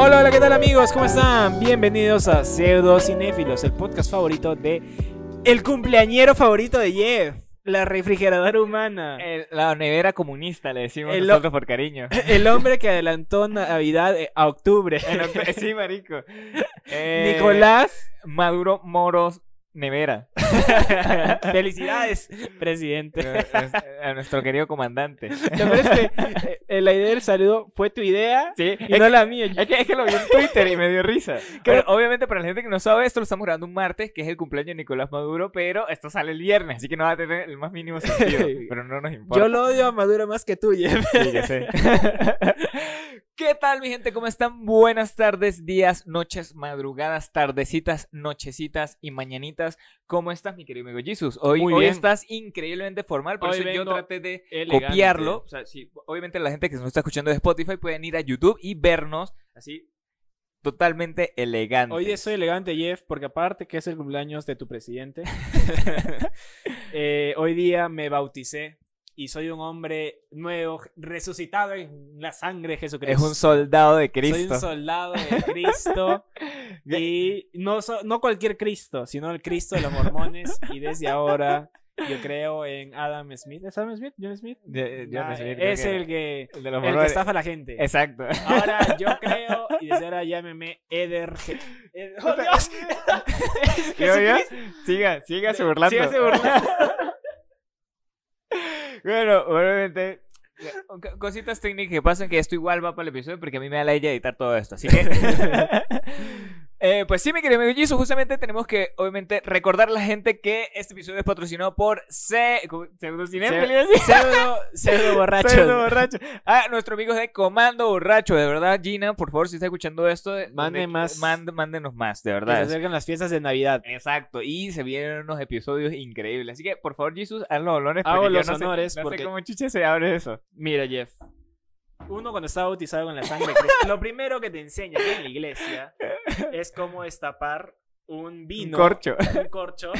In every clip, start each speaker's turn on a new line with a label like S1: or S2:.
S1: Hola, hola, ¿qué tal amigos? ¿Cómo están? Bienvenidos a Pseudo Cinéfilos, el podcast favorito de el cumpleañero favorito de Jeff, la refrigeradora humana.
S2: El- la nevera comunista, le decimos
S1: El-
S2: nosotros por cariño.
S1: El hombre que adelantó Navidad eh, a octubre.
S2: En sí, marico. Eh,
S1: Nicolás,
S2: Maduro Moros Nevera.
S1: felicidades, presidente.
S2: a nuestro querido comandante.
S1: Es que eh, la idea del saludo fue tu idea
S2: Sí,
S1: y no la mía.
S2: es que, es que lo vi en Twitter y me dio risa. Pero obviamente para la gente que no sabe esto, lo estamos grabando un martes, que es el cumpleaños de Nicolás Maduro, pero esto sale el viernes, así que no va a tener el más mínimo sentido. pero no nos importa.
S1: Yo lo odio a Maduro más que tú, Jeff.
S2: Sí, que sé. ¿Qué tal, mi gente? ¿Cómo están? Buenas tardes, días, noches, madrugadas, tardecitas, nochecitas y mañanitas. ¿Cómo estás, mi querido amigo Jesus? Hoy,
S1: Muy
S2: hoy
S1: bien.
S2: estás increíblemente formal, por
S1: Hoy
S2: eso yo traté de
S1: elegante.
S2: copiarlo. O sea, sí, obviamente la gente que nos está escuchando de Spotify pueden ir a YouTube y vernos así totalmente elegante.
S1: Hoy soy elegante, Jeff, porque aparte que es el cumpleaños de tu presidente, eh, hoy día me bauticé y soy un hombre nuevo, resucitado en la sangre de Jesucristo.
S2: es un soldado de
S1: Soy
S2: Cristo.
S1: un soldado de Cristo y no, so- no cualquier Cristo, sino el Cristo de los mormones y desde ahora yo creo en Adam Smith. ¿Es Adam Smith? ¿John Smith?
S2: Yo no
S1: Ah,
S2: sé, creo
S1: es
S2: que
S1: el que,
S2: el de los
S1: el que estafa a la gente.
S2: Exacto.
S1: Ahora yo creo y desde ahora llámeme Eder. ¡Oh, Dios!
S2: ¿Qué oye?
S1: Jesucristo.
S2: Siga, sígase burlando.
S1: Sígase burlando.
S2: Bueno, obviamente, co- cositas técnicas que pasan que esto igual va para el episodio porque a mí me da la idea de editar todo esto. Así que, Eh, pues sí, mi querido amigo Jesus, justamente tenemos que, obviamente, recordar a la gente que este episodio es patrocinado por C... ¿cómo? Pseudocinéfilos.
S1: Pseudo, pseudo borracho.
S2: Pseudo borracho. Ah, nuestro amigo de Comando Borracho, de verdad, Gina, por favor, si está escuchando esto, eh,
S1: Mande
S2: de-
S1: más.
S2: mande- mándenos más, de
S1: Que
S2: verdad.
S1: se acercan las fiestas de Navidad.
S2: Exacto, y se vienen unos episodios increíbles. Así que, por favor, Jesus, haz los honores.
S1: Hago los
S2: no sé-
S1: honores
S2: no sé
S1: porque-
S2: cómo chucha se abre eso.
S1: Mira, Jeff. Uno cuando está bautizado con la sangre lo primero que te enseña en la iglesia es cómo destapar un vino,
S2: Un corcho.
S1: un corcho,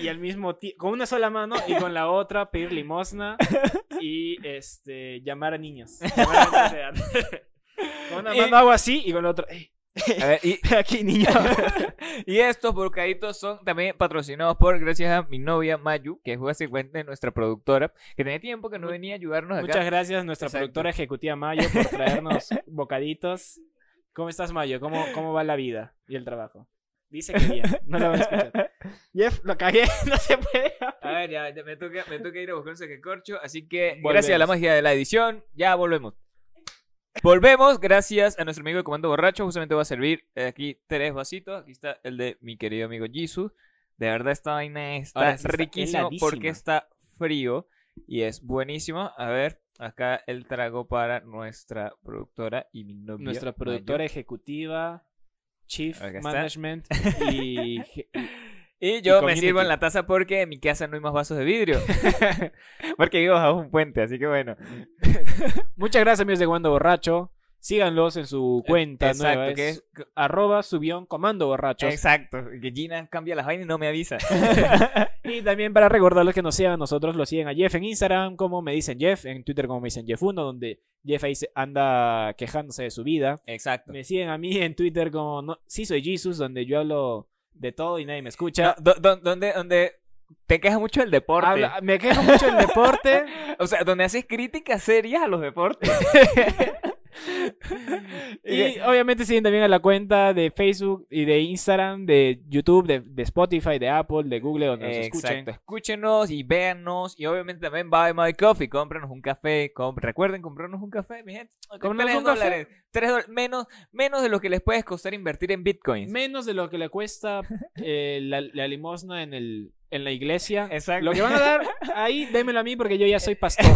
S1: y al mismo tiempo, con una sola mano y con la otra pedir limosna y este llamar a niños. Llamar a niños de edad. Con una mano hago así y con la otra, "Ey,
S2: A ver, y,
S1: aquí niño.
S2: y estos bocaditos son también patrocinados por, gracias a mi novia Mayu, que es básicamente nuestra productora, que tenía tiempo que no venía a ayudarnos acá.
S1: Muchas gracias, nuestra
S2: Exacto.
S1: productora ejecutiva Mayo, por traernos bocaditos. ¿Cómo estás, Mayo? ¿Cómo, ¿Cómo va la vida y el trabajo? Dice que bien, no lo van a escuchar. Jeff, lo cagué, no se puede.
S2: A ver, ya, me, toca, me toca ir a buscar un saquecorcho, así que
S1: Volvemos.
S2: gracias a la magia de la edición, ya volvemos. Volvemos, gracias a nuestro amigo de Comando Borracho. Justamente va a servir aquí tres vasitos. Aquí está el de mi querido amigo Jesus. De verdad, esta vaina está
S1: sí heladísima.
S2: porque está frío y es buenísimo. A ver, acá el trago para nuestra productora y mi novia.
S1: Nuestra productora ejecutiva, Chief. Management y...
S2: Y yo me sirvo en la taza porque en mi casa no hay más vasos de vidrio. porque vivo bajo un puente, así que bueno.
S1: Muchas gracias, amigos de Comando Borracho. Síganlos en su cuenta
S2: Exacto,
S1: nueva.
S2: que
S1: Es arroba subión comando borrachos.
S2: Exacto, que Gina cambia las vainas y no me avisa.
S1: Y también para recordarles que nos sigan a nosotros, lo siguen a Jeff en Instagram, como me dicen Jeff, en Twitter como me dicen Jeff1, donde Jeff ahí anda quejándose de su vida.
S2: Exacto.
S1: Me siguen a mí en Twitter como no, sí soy Jesus, donde yo hablo de todo y nadie me escucha.
S2: No, do- do- donde, donde te quejas mucho del deporte.
S1: Habla- me quejo mucho del deporte.
S2: O sea, donde haces críticas serias a los deportes.
S1: y obviamente siguen también a la cuenta de Facebook y de Instagram, de YouTube, de, de Spotify, de Apple, de Google, donde nos escuchen.
S2: Exacto, escúchenos y véannos. Y obviamente también buy my coffee. Cómpranos un café. Recuerden comprarnos un café, mi gente. Tres
S1: un café.
S2: dólares. Tres. Menos, menos de lo que les puede costar invertir en bitcoins.
S1: Menos de lo que le cuesta eh, la, la limosna en, el, en la iglesia.
S2: Exacto.
S1: Lo que van a dar ahí, démelo a mí porque yo ya soy pastor.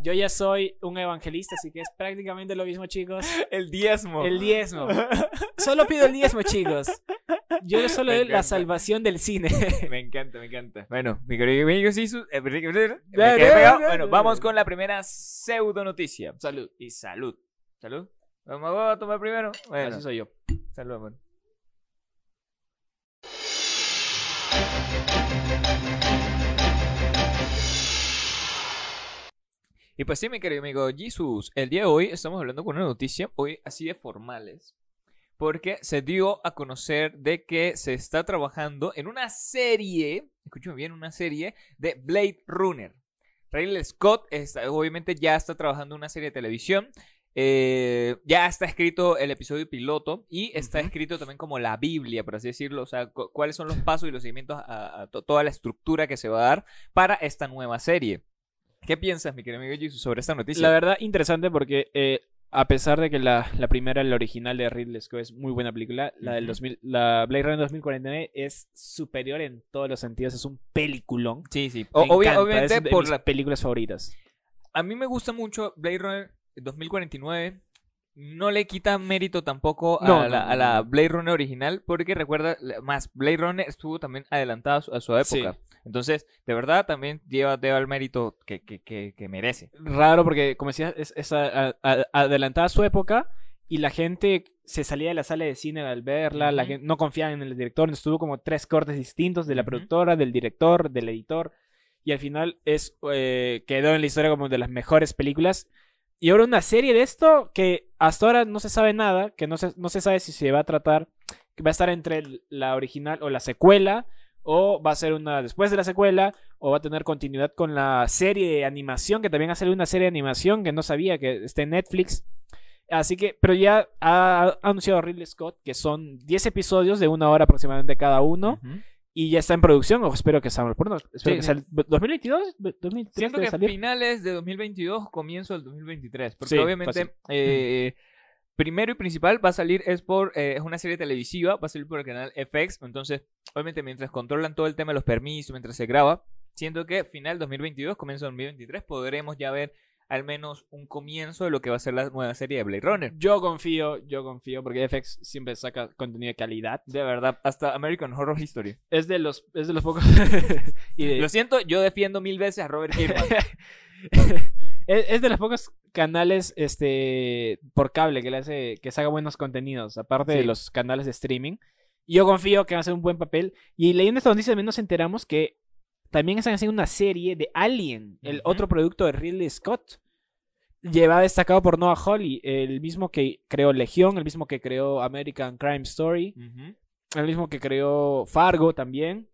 S1: Yo ya soy un evangelista, así que es prácticamente lo mismo, chicos.
S2: El diezmo.
S1: El diezmo. Solo pido el diezmo, chicos. Yo solo doy la salvación del cine.
S2: Me encanta, me encanta. Bueno, mi querido amigo Sisu, eh, Bueno, vamos con la primera pseudo noticia.
S1: Salud.
S2: Y salud. Salud. Vamos a tomar primero. Bueno,
S1: Así soy yo.
S2: salud, amor. Y pues sí, mi querido amigo Jesus, el día de hoy estamos hablando con una noticia, hoy así de formales, porque se dio a conocer de que se está trabajando en una serie, escúchame bien, una serie de Blade Runner. Ridley Scott está- obviamente ya está trabajando en una serie de televisión. eh, ya está escrito el episodio piloto y está escrito también como la Biblia, por así decirlo. O sea, cu- cuáles son los pasos y los seguimientos a, a to- toda la estructura que se va a dar para esta nueva serie. ¿Qué piensas, mi querido amigo Jesus, sobre esta noticia?
S1: La verdad, interesante porque eh, a pesar de que la, la primera, la original de Ridley Scott es muy buena película, la del
S2: Ujú.
S1: 2000, la Blade Runner 2049 es superior en todos los sentidos, es un peliculón.
S2: Sí, sí. O- obvia- obviamente
S1: es de
S2: por
S1: mis
S2: la...
S1: películas favoritas.
S2: A mí me gusta mucho Blade Runner 2049. No le quita mérito tampoco a,
S1: No,
S2: la, a la. Blade Runner original, porque recuerda, más Blade Runner estuvo también adelantado a su,
S1: Sí.
S2: época. Entonces, de verdad, también lleva, lleva el mérito que, que, que, que merece.
S1: Raro porque, como decía, es, es a- a- adelantada a su época y la gente se salía de la sala de cine al verla, la gente no confiaba en el director, estuvo como tres cortes distintos de la productora, del director, del editor y al final es eh, quedó en la historia como de las mejores películas. Y ahora una serie de esto que hasta ahora no se sabe nada, que no se, no se sabe si se va a tratar, que va a estar entre la original o la secuela, o va a ser una después de la secuela, o va a tener continuidad con la serie de animación, que también ha salido una serie de animación que no sabía que está en Netflix. Así que, pero ya ha anunciado Ridley Scott que son 10 episodios de una hora aproximadamente cada uno.
S2: Ujú.
S1: Y ya está en producción, o espero que salga pronto. Espero
S2: Sí,
S1: que
S2: sí.
S1: salga- ¿2022? ¿2023
S2: Siento que
S1: salir?
S2: finales de 2022, comienzo del 2023. Porque
S1: Sí,
S2: obviamente, eh, primero y principal va a salir, es por, eh, es una serie televisiva, va a salir por el canal FX. Entonces, obviamente, mientras controlan todo el tema de los permisos, mientras se graba, siento que final 2022, comienzo 2023, podremos ya ver al menos un comienzo de lo que va a ser la nueva serie de Blade Runner.
S1: Yo confío, yo confío, porque FX siempre saca contenido de calidad.
S2: De verdad, hasta American Horror History.
S1: Es de los, es de los pocos. y de-
S2: Lo siento, yo defiendo mil veces a Robert Kirkman.
S1: es, de los pocos canales este por cable que le hace que saca buenos contenidos, aparte de los canales de streaming. Y yo confío que va a hacer un buen papel. Y leyendo esta noticia también nos enteramos que también están haciendo una serie de Alien, el otro producto de Ridley Scott. Lleva destacado por Noah Hawley, el mismo que creó Legión, el mismo que creó American Crime Story, el mismo que creó Fargo también.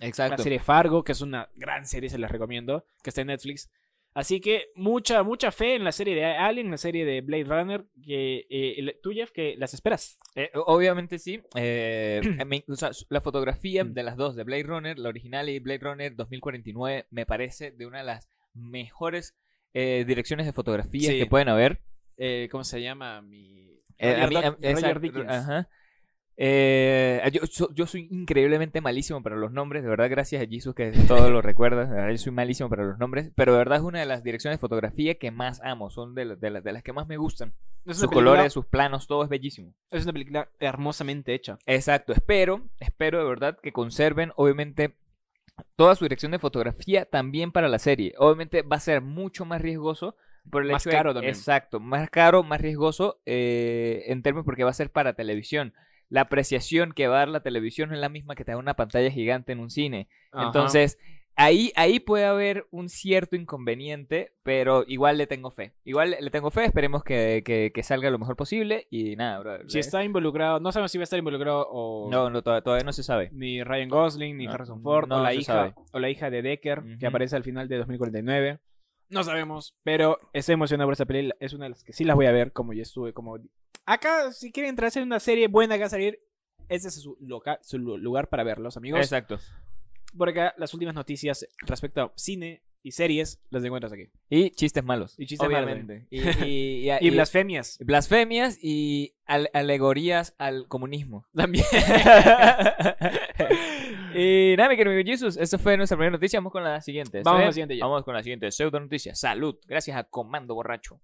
S2: Exacto.
S1: La serie Fargo, que es una gran serie, se las recomiendo, que está en Netflix. Así que mucha, mucha fe en la serie de Alien, la serie de Blade Runner, que eh, tú, Jeff, que las esperas.
S2: Eh, obviamente sí. eh, me- o sea, la fotografía
S1: Mm.
S2: de las dos, de Blade Runner, la original y Blade Runner 2049, me parece de una de las mejores eh, direcciones de fotografía
S1: Sí.
S2: que pueden haber.
S1: Eh, ¿Cómo se llama? Mi...
S2: A
S1: Roger
S2: mí-
S1: Doc-
S2: a-
S1: Roger
S2: exacto,
S1: Dickens.
S2: ajá. Eh, yo, so- yo soy increíblemente malísimo para los nombres, de verdad, gracias a Jesus que todo lo recuerda. De verdad, yo soy malísimo para los nombres, pero de verdad es una de las direcciones de fotografía que más amo, son de, la- de la- de las que más me gustan.
S1: Es
S2: Sus
S1: película,
S2: colores, sus planos, todo es bellísimo.
S1: es una película hermosamente hecha.
S2: Exacto, espero, espero de verdad que conserven, obviamente, toda su dirección de fotografía también para la serie. Obviamente va a ser mucho más riesgoso por el
S1: Más
S2: hecho de-
S1: caro también.
S2: Exacto, más caro, más riesgoso eh, en términos porque va a ser para televisión. La apreciación que va a dar la televisión no es la misma que te da una pantalla gigante en un cine.
S1: Ajá.
S2: Entonces, ahí, ahí puede haber un cierto inconveniente, pero igual le tengo fe. Igual le tengo fe, esperemos que, que- que salga lo mejor posible y nada, brother.
S1: si está involucrado, no sabemos si va a estar involucrado o
S2: No, no, todavía, todavía no se sabe.
S1: ni Ryan Gosling, ni
S2: No,
S1: Harrison Ford,
S2: no
S1: o, la hija,
S2: sabe.
S1: o la hija de Decker, que aparece al final de 2049. No sabemos, pero estoy emocionado por esta película. Es una de las que sí las voy a ver, como ya estuve, como... Acá, si quieren entrarse en una serie buena que va a salir, ese es su, loca- su lu- lugar para verlos, amigos.
S2: Exacto.
S1: Por acá, las últimas noticias respecto a cine y series las encuentras aquí.
S2: Y chistes malos.
S1: Y chistes malos,
S2: obviamente. Y, y- y-
S1: Y blasfemias.
S2: blasfemias y al- alegorías al comunismo.
S1: También.
S2: y nada, mi querido Jesus, esa fue nuestra primera noticia. Vamos con la siguiente. ¿está
S1: Vamos con la siguiente ya.
S2: Vamos con la siguiente. Pseudo noticia. Salud. Gracias a Comando Borracho.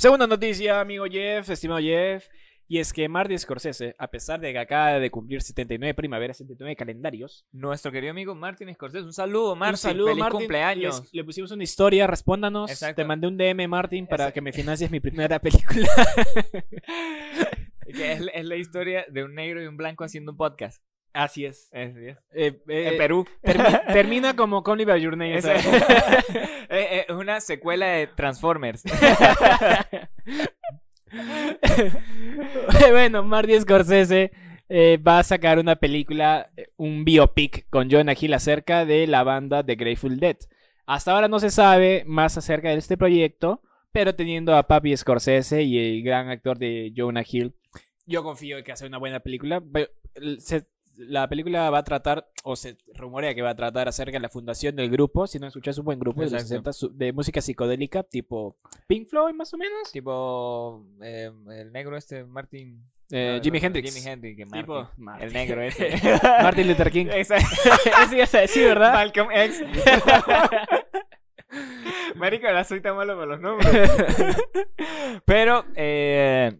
S1: Segunda noticia, amigo Jeff, estimado Jeff. Y es que Martin Scorsese, a pesar de que acaba de cumplir 79 primaveras, 79 calendarios,
S2: Nuestro querido amigo Martín Scorsese. Un saludo, Martín.
S1: un saludo,
S2: Feliz
S1: Martin.
S2: cumpleaños.
S1: Les- le pusimos una historia, respóndanos.
S2: Exacto.
S1: Te mandé un DM, Martin, para
S2: Exacto.
S1: que me financies mi primera película.
S2: Que es, es la historia de un negro y un blanco haciendo un podcast.
S1: Así es. Eh, eh,
S2: en Perú.
S1: termi- termina como Call Me By Your Name.
S2: Es. Eh, una secuela de Transformers.
S1: bueno, Marty Scorsese va a sacar una película, un biopic con Jonah Hill acerca de la banda The Grateful Dead. Hasta ahora no se sabe más acerca de este proyecto, pero teniendo a Papi Scorsese y el gran actor de Jonah Hill, yo confío en que hace una buena película. Se- la película va a tratar, o se rumorea que va a tratar acerca de la fundación del grupo, si no escuchas un buen grupo de los
S2: Exacto.
S1: 60 su- de música psicodélica, tipo Pink Floyd más o menos.
S2: tipo eh, el negro este, Martin.
S1: Eh,
S2: no,
S1: Jimi
S2: no,
S1: Hendrix.
S2: Jimi Hendrix, que
S1: Tipo,
S2: Martin. El negro ese.
S1: Martin Luther King. Eso ya sabes, sí, ¿verdad?
S2: Malcolm X. Marico, ahora soy tan malo con los nombres. Pero, eh,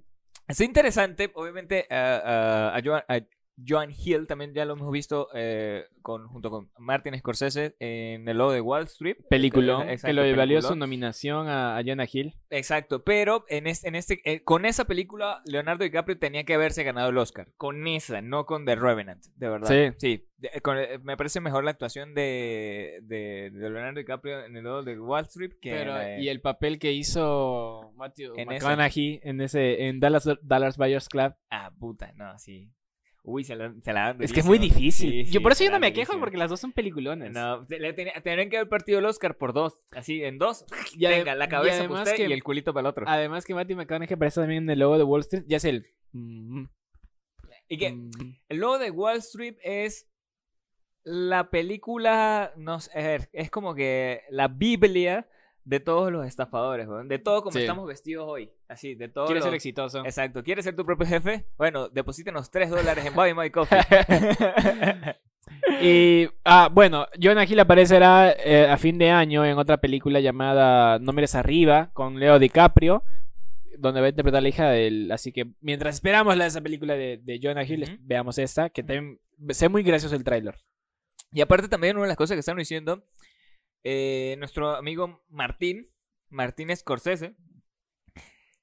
S2: es interesante, obviamente, a- a- a Joan, a Joan Hill también ya lo hemos visto eh, con, junto con Martin Scorsese en el logo de Wall Street.
S1: Peliculón,
S2: Exacto,
S1: que lo valió su nominación a, a Jonah Hill.
S2: Exacto, pero en este, en este, eh, con esa película, Leonardo DiCaprio tenía que haberse ganado el Oscar. Con esa, no con The Revenant, de verdad.
S1: Sí.
S2: Sí, de- eh, con- eh, me parece mejor la actuación de, de, de Leonardo DiCaprio en el logo de Wall Street que
S1: Pero, y el papel que hizo Matthew
S2: En
S1: McConaughey en ese en Dallas Dallas Buyers Club
S2: Ah, puta, no, sí. Uy, se la, se la dan
S1: es que es muy difícil.
S2: Sí,
S1: yo por eso yo no me quejo porque las dos son peliculones.
S2: No, tendrían que haber partido el Oscar por dos. Así, en dos. Venga, la cabeza para usted
S1: que-
S2: y el culito para el otro.
S1: Además que Matthew McConaughey aparece también en el logo de Wall Street, ya es el
S2: y que
S1: mm,
S2: el logo de Wall Street es la película, no sé, a ver, es como que la Biblia de todos los estafadores, weón, de todo como
S1: Sí.
S2: estamos vestidos hoy. Así, de todo.
S1: quiere ser
S2: los-
S1: exitoso.
S2: Exacto. ¿Quieres ser tu propio jefe? Bueno, deposítenos 3 dólares en Buy My Coffee.
S1: Y, ah, bueno, Jonah Hill aparecerá eh, a fin de año en otra película llamada No mires arriba, con Leo DiCaprio, donde va a interpretar a la hija del... Así que mientras esperamos la de esa película de, de Jonah Hill, veamos esta, que también sé muy gracioso el tráiler.
S2: Y aparte también una de las cosas que están diciendo, eh, nuestro amigo Martín, Martín Scorsese,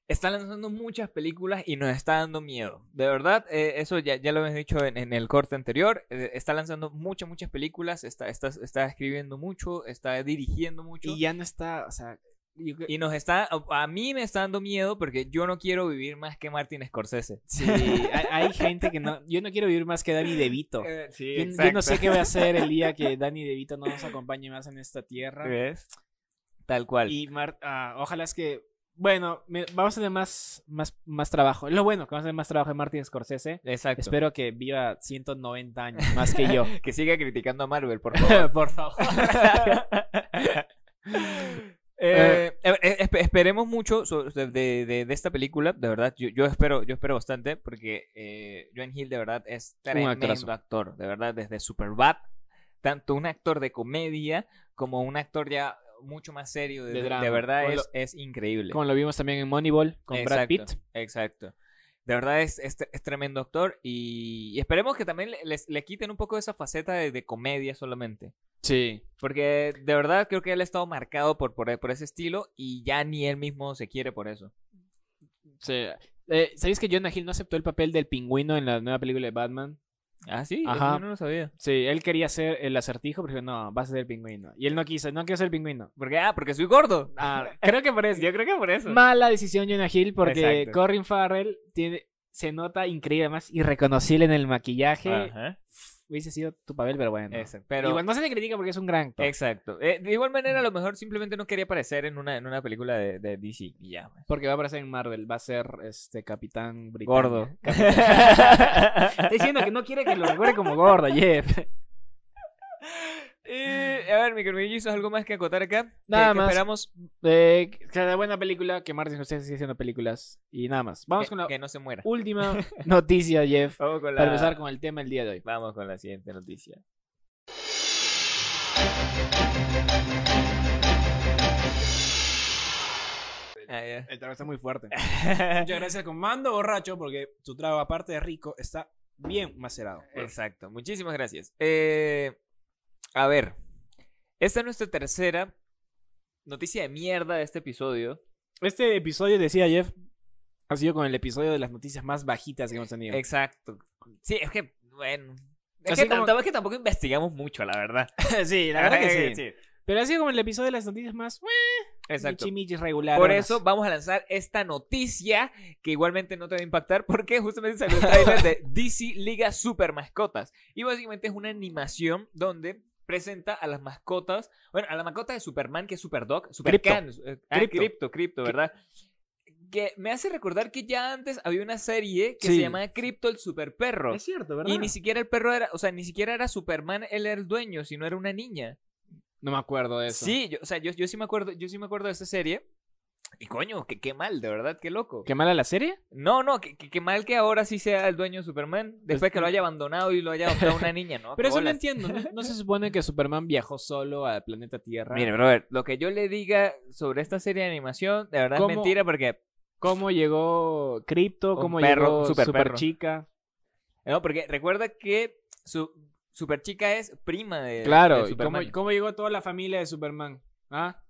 S2: está lanzando muchas películas y nos está dando miedo. De verdad, eh, eso ya, ya lo hemos dicho en, el corte anterior, eh, está lanzando muchas, muchas películas, está, está, está escribiendo mucho, está dirigiendo mucho.
S1: Y ya no está, o sea...
S2: Y nos está, a- mí me está dando miedo porque yo no quiero vivir más que Martin Scorsese.
S1: Sí, hay, hay gente que no... Yo no quiero vivir más que Danny DeVito.
S2: Eh, sí,
S1: Yo, yo no sé qué voy a hacer el día que Danny DeVito no nos acompañe más en esta tierra.
S2: ¿Ves? Tal cual.
S1: Y Mar- ah, ojalá es que. Bueno, me- vamos a tener más, más, más trabajo. Lo bueno que vamos a tener más trabajo de Martin Scorsese.
S2: Exacto.
S1: Espero que viva 190 años más que yo.
S2: que siga criticando a Marvel, por favor.
S1: Por favor.
S2: Eh, eh, eh, espe- esperemos mucho de, de- de- de esta película, de verdad. Yo, yo espero, yo espero bastante porque eh, Joan Hill de verdad es tremendo actor, de verdad, desde Superbad, tanto un actor de comedia como un actor ya mucho más serio, de, verdad es, es increíble.
S1: Como lo vimos también en Moneyball con Brad Pitt.
S2: Exacto. De verdad es, es, es tremendo actor y, y esperemos que también le, quiten un poco esa faceta de, de comedia solamente.
S1: Sí.
S2: Porque de verdad creo que él ha estado marcado por, por, por ese estilo y ya ni él mismo se quiere por eso.
S1: sí. Eh, ¿Sabéis que Jonah Hill no aceptó el papel del pingüino en la nueva película de Batman?
S2: Ah, sí, eso
S1: Ajá.
S2: yo no lo sabía.
S1: Sí, él quería ser el acertijo, pero dijo, no, vas a ser el pingüino. Y él no quiso, no quiero ser el pingüino.
S2: Porque, ah, porque soy gordo.
S1: Ah, creo que por eso.
S2: Yo creo que por eso.
S1: Mala decisión Jonah Hill porque
S2: Exacto.
S1: Corin Farrell tiene, se nota increíble, además irreconocible en el maquillaje.
S2: Ajá.
S1: Hubiese sido tu papel, pero bueno.
S2: Exacto. Pero,
S1: Igual no se le critica porque es un gran actor.
S2: exacto. Eh, de igual manera, a lo mejor simplemente no quería aparecer en una, en una película de, de DC y ya. pues.
S1: Porque va a aparecer en Marvel, va a ser este Capitán Británico.
S2: Gordo.
S1: Está diciendo que no quiere que lo recuerde como gordo, Jeff.
S2: Eh, a ver, mi querido ¿algo más que acotar acá? ¿Qué-
S1: Nada
S2: qué
S1: más.
S2: esperamos
S1: Eh, cada buena película, que Martin Scorsese sigue haciendo películas. Y nada más. Vamos
S2: que,
S1: con la
S2: que no se muera.
S1: última noticia, Jeff.
S2: Vamos con la...
S1: Para empezar con el tema del día de hoy.
S2: Vamos con la siguiente noticia. Ah.
S1: El trago está muy fuerte. Muchas gracias, comando borracho, porque tu trago, aparte de rico, está bien macerado.
S2: Exacto, muchísimas gracias. Eh, a ver, esta es nuestra tercera noticia de mierda de este episodio.
S1: Este episodio, decía Jeff, ha sido con el episodio de las noticias más bajitas que hemos tenido.
S2: Exacto. Sí, es que, bueno. Es que,
S1: como-
S2: es que tampoco investigamos mucho, la verdad.
S1: sí, la verdad que sí. Pero así como el episodio de las noticias más,
S2: Exacto.
S1: michimichis regular.
S2: Por eso vamos a lanzar esta noticia que igualmente no te va a impactar porque justamente salió el trailer de DC Liga Super Mascotas. Y básicamente es una animación donde presenta a las mascotas, bueno, a la mascota de Superman que es Superdog, Supercan, eh, ah,
S1: Crypto.
S2: Crypto, Crypto, ¿verdad? Que me hace recordar que ya antes había una serie que se llamaba Crypto el Super Perro.
S1: Es cierto, ¿verdad?
S2: Y ni siquiera el perro era, o sea, ni siquiera era Superman, él era el dueño, sino era una niña.
S1: No me acuerdo de eso.
S2: Sí, yo, o sea, yo, yo sí me acuerdo, yo sí me acuerdo de esa serie. Y coño, que qué mal, de verdad, qué loco.
S1: ¿Qué mala la serie?
S2: No, no, que- que mal que ahora sí sea el dueño de Superman, después que lo haya abandonado y lo haya adoptado una niña, ¿no?
S1: Pero
S2: Qué
S1: eso no entiendo. ¿no? ¿No se supone que Superman viajó solo al planeta Tierra?
S2: Mire, brother, lo que yo le diga sobre esta serie de animación, de verdad
S1: ¿Cómo?
S2: es mentira porque...
S1: ¿Cómo llegó Crypto? ¿Cómo
S2: perro,
S1: llegó
S2: super
S1: Super,
S2: perro.
S1: Chica?
S2: No, porque recuerda que su Super Chica es prima de,
S1: Claro,
S2: de
S1: ¿y cómo,
S2: Superman.
S1: cómo llegó toda la familia de Superman? ¿Ah?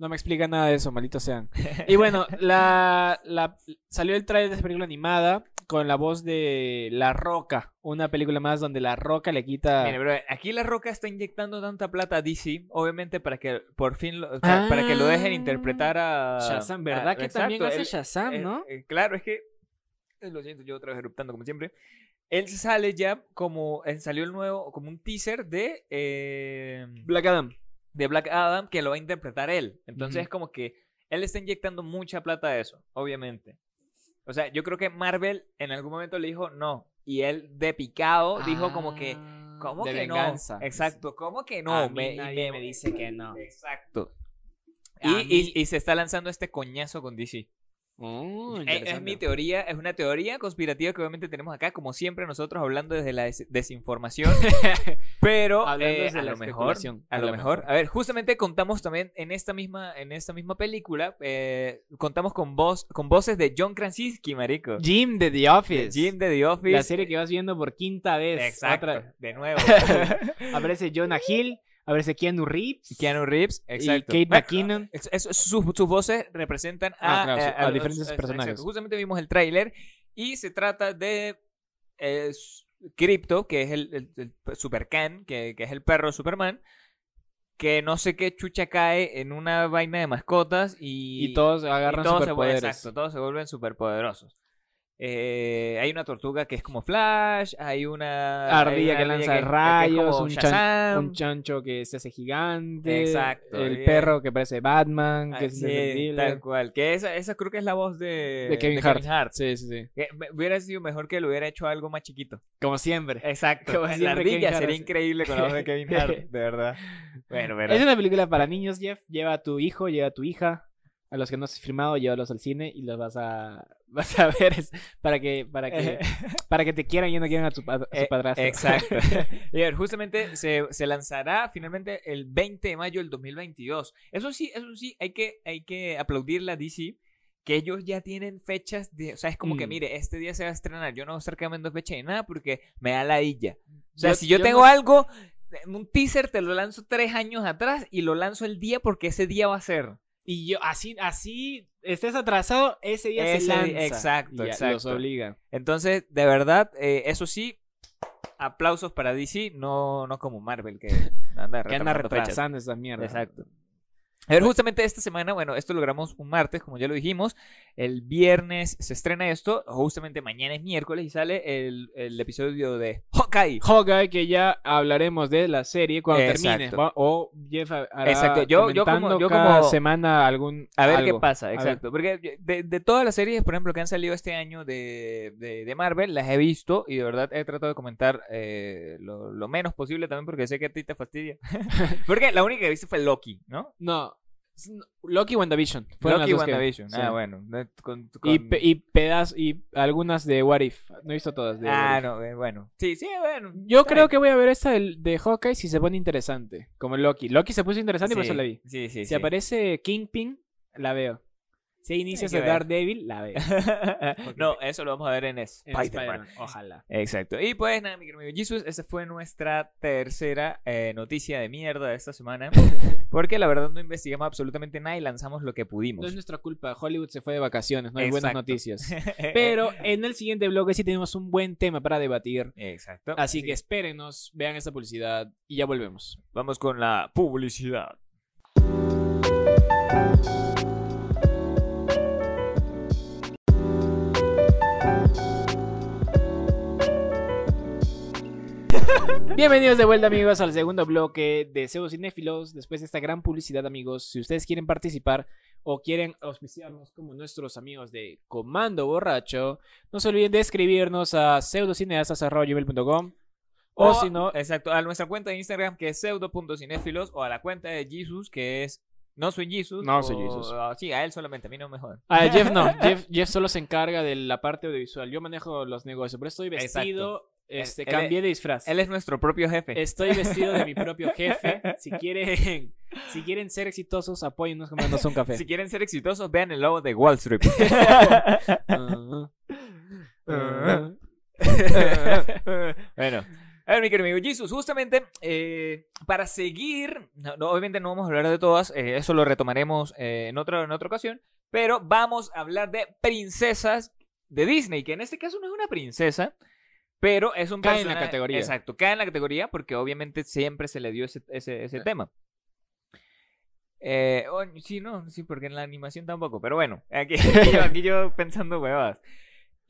S1: No me explica nada de eso, malditos sean. Y bueno, la, la- salió el trailer de esta película animada con la voz de La Roca, una película más donde La Roca le quita...
S2: Bro, aquí La Roca está inyectando tanta plata a DC, obviamente para que por fin, lo, o sea, para que lo dejen
S1: Ah.
S2: interpretar a...
S1: Shazam, ¿verdad
S2: a-
S1: que
S2: exacto,
S1: también hace
S2: él-
S1: Shazam,
S2: Eh,
S1: no?
S2: eh, claro, es que. eh, Lo siento, yo otra vez eruptando como siempre. Él sale ya como. eh, salió el nuevo. Como un teaser de. eh,
S1: Black Adam.
S2: De Black Adam que lo va a interpretar él. Entonces es como que. Él está inyectando mucha plata a eso, obviamente. O sea, yo creo que Marvel en algún momento le dijo no. Y él de picado dijo como que. ¿Cómo
S1: Ah, de
S2: que
S1: venganza.
S2: no? Exacto, ¿cómo que no?
S1: A mí
S2: Me- y
S1: nadie me dice que no.
S2: Exacto. Y, y- y se está lanzando este coñazo con DC.
S1: Oh,
S2: Es, mi teoría, es una teoría conspirativa que obviamente tenemos acá, como siempre nosotros hablando desde la des- desinformación, pero eh,
S1: desde
S2: a
S1: la
S2: lo mejor, a lo mejor, a ver, justamente contamos también en esta misma, en esta misma película, eh, contamos con voz, con voces de John Krasinski, marico,
S1: Jim de The Office.
S2: Jim de The Office,
S1: La serie que vas viendo por quinta vez.
S2: exacto,
S1: Otra-
S2: de nuevo,
S1: Aparece Jonah Hill, aparece Keanu Reeves.
S2: Keanu Reeves, exacto,
S1: Kate
S2: Bueno,
S1: McKinnon.
S2: es- es- sus, sus voces representan a,
S1: Ah, claro,
S2: eh,
S1: a
S2: los-
S1: diferentes
S2: exacto,
S1: personajes.
S2: Justamente vimos el tráiler y se trata de eh, Crypto, que es el, el, el Supercan, que, que es el perro de Superman, que no sé qué chucha cae en una vaina de mascotas y,
S1: Y todos agarran
S2: y todos se exacto, todos se vuelven superpoderosos. Eh, hay una tortuga que es como Flash, hay una
S1: Ardilla
S2: hay
S1: que lanza
S2: que-
S1: rayos, un, chan-
S2: Shazam.
S1: un chancho que se hace gigante.
S2: Exacto,
S1: El
S2: bien.
S1: perro que parece Batman, que es
S2: tal cual. Que esa, esa creo que es la voz de,
S1: De Kevin Hart. Sí, sí, sí.
S2: Que hubiera sido mejor que lo hubiera hecho algo más chiquito.
S1: Como siempre.
S2: Exacto.
S1: Como
S2: la
S1: siempre
S2: ardilla sería increíble con la voz de Kevin Hart, de verdad. Bueno, pero
S1: Es una película para niños, Jeff. Lleva a tu hijo, lleva a tu hija. A los que no has firmado, llévalos al cine y los vas a vas a ver es- para que para que para que te quieran y no quieran a tu, pa- a su
S2: Eh,
S1: padrastro.
S2: Exacto. y a ver, justamente se, se lanzará finalmente el 20 de mayo del 2022. Eso sí, eso sí, hay que, hay que aplaudirle a DC que ellos ya tienen fechas de, o sea, es como que
S1: Mm.
S2: mire, este día se va a estrenar, yo no voy a estar cambiando fecha ni nada porque me da la illa. O sea,
S1: Yo-
S2: si yo,
S1: yo
S2: tengo
S1: no-
S2: algo, un teaser te lo lanzo tres años atrás y lo lanzo el día porque ese día va a ser.
S1: Y yo así así estés atrasado, ese día
S2: Ese
S1: se
S2: día-
S1: lanza.
S2: exacto,
S1: Y
S2: exacto.
S1: Los obliga.
S2: Entonces, de verdad, eh, eso sí, aplausos para DC, no, no como Marvel, que anda
S1: Que anda
S2: retrasando fechas.
S1: retrasando esa mierda.
S2: Exacto. A ver, justamente esta semana, bueno, esto lo grabamos un martes, como ya lo dijimos. El viernes se estrena esto. Justamente mañana es miércoles y sale el, el episodio de Hawkeye.
S1: Hawkeye, que ya hablaremos de la serie cuando termine.
S2: Exacto.
S1: Va- O Jeff hará
S2: Exacto, yo- yo como- yo
S1: cada
S2: como-
S1: semana algún
S2: A ver
S1: algo.
S2: qué pasa, exacto. Porque de, de todas las series, por ejemplo, que han salido este año de, de, de Marvel, las he visto y de verdad he tratado de comentar eh, lo, lo menos posible también porque sé que a ti te fastidia. porque la única que viste fue Loki, ¿no?
S1: No. Loki y WandaVision. Fueron
S2: Loki
S1: las dos que-
S2: WandaVision. Ah, bueno. con-
S1: Y, pe- y pedazos y algunas de What If. No he visto todas. De
S2: Ah, no, eh, bueno. Sí, sí, bueno.
S1: Yo creo que voy a ver esta del- de Hawkeye si se pone interesante. Como Loki. Loki se puso interesante y por eso la vi.
S2: Sí, sí,
S1: Si
S2: sí.
S1: aparece Kingpin, la veo. Si
S2: que ver.
S1: Daredevil, la veo.
S2: no, eso lo vamos a ver en
S1: En
S2: Spider-Man.
S1: Ojalá.
S2: Exacto. Y pues nada, mi querido amigo Jesus, esa fue nuestra tercera eh, noticia de mierda de esta semana. Porque la verdad no investigamos absolutamente nada y lanzamos lo que pudimos.
S1: No es nuestra culpa. Hollywood se fue de vacaciones, no hay buenas noticias. Pero en el siguiente bloque sí tenemos un buen tema para debatir.
S2: Exacto.
S1: Así que espérenos, vean esta publicidad y ya volvemos.
S2: vamos con la publicidad.
S1: Bienvenidos de vuelta amigos al segundo bloque de Pseudo Cinéfilos. Después de esta gran publicidad amigos, si ustedes quieren participar o quieren auspiciarnos como nuestros amigos de Comando Borracho, no se olviden de escribirnos a pseudocineastas.com o si no,
S2: Exacto, a nuestra cuenta de Instagram que es pseudo.cinéfilos o a la cuenta de Jesus que es no soy Jesus.
S1: No soy
S2: o-
S1: Jesus.
S2: ah, sí, a él solamente, a mí no me jodan.
S1: a Jeff no, Jeff, Jeff solo se encarga de la parte audiovisual. Yo manejo los negocios, pero estoy vestido, este,
S2: Él-
S1: cambié de disfraz.
S2: Él es nuestro propio jefe.
S1: Estoy vestido de mi propio jefe. Si quieren, si quieren ser exitosos, apóyennos comprándonos un café.
S2: Si quieren ser exitosos, vean el logo de Wall Street. Bueno, a ver, mi querido amigo Jesus, justamente eh, para seguir, no, no, obviamente no vamos a hablar de todas, eh, eso lo retomaremos eh, en, otro, en otra ocasión, pero vamos a hablar de princesas de Disney, que en este caso no es una princesa, pero es un
S1: Cae en la categoría.
S2: Exacto, cae en la categoría porque obviamente siempre se le dio ese, ese, ese tema. Eh, oh, sí, no, sí, porque en la animación tampoco, pero bueno, aquí, aquí yo, pensando huevadas.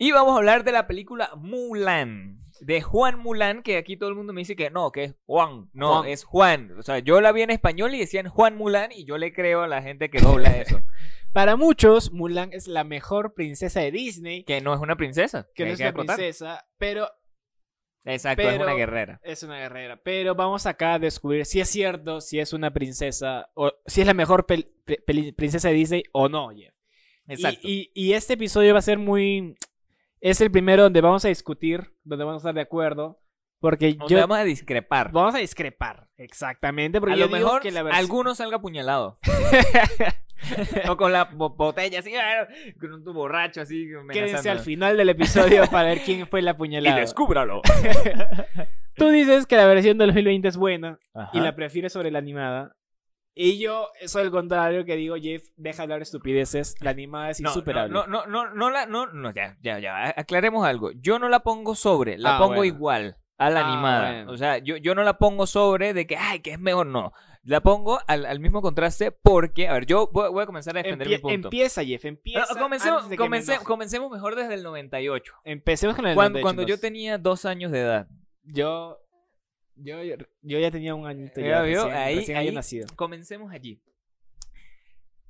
S2: Y vamos a hablar de la película Mulan, de Juan Mulan, que aquí todo el mundo me dice que no, que es Juan, no,
S1: Juan.
S2: es Juan. O sea, yo la vi en español y decían Juan Mulan y yo le creo a la gente que dobla eso,
S1: Para muchos, Mulan es la mejor princesa de Disney.
S2: que no es una princesa.
S1: Que no
S2: hay
S1: es una princesa, pero
S2: Exacto, es una guerrera.
S1: es una guerrera. Pero vamos acá a descubrir si es cierto, si es una princesa, o si es la mejor pel- princesa de Disney o no, Jeff.
S2: Exacto.
S1: Y, y este episodio va a ser muy... Es el primero donde vamos a discutir, donde vamos a estar de acuerdo. Porque
S2: Donde
S1: yo...
S2: vamos a discrepar.
S1: Vamos a discrepar, exactamente. Porque
S2: a
S1: yo
S2: lo
S1: digo
S2: mejor
S1: que la
S2: alguno salga apuñalado. o con la bo- botella así, ah, con un tu borracho así.
S1: Quédense al final del episodio para ver quién fue la
S2: Y
S1: puñalada.
S2: descúbralo.
S1: Tú dices que la versión del 2020 es buena
S2: Ajá.
S1: y la prefieres sobre la animada. Y yo soy el contrario que digo, Jeff, deja de hablar estupideces. La animada es
S2: No,
S1: insuperable.
S2: No, no, no, no, no, la, no, no, ya, ya, ya, aclaremos algo. Yo no la pongo sobre, la
S1: Ah,
S2: pongo
S1: bueno.
S2: igual a la
S1: Ah,
S2: animada.
S1: bueno.
S2: O sea, yo, yo no la pongo sobre de que, ay, que es mejor, no. La pongo al, al mismo contraste porque, a ver, yo voy, voy a comenzar a defender
S1: Empie-
S2: mi punto.
S1: Empieza, Jeff,
S2: No,
S1: empieza.
S2: comencemos,
S1: antes de que me enoje.
S2: comencemos mejor desde el 98.
S1: Empecemos con el
S2: Cuando,
S1: 98,
S2: cuando yo
S1: entonces.
S2: tenía dos años de edad.
S1: Yo, yo, yo ya tenía un añito.
S2: Ya
S1: Ya,
S2: vio,
S1: recién,
S2: ahí-
S1: recién había
S2: ahí-
S1: nacido.
S2: Comencemos allí.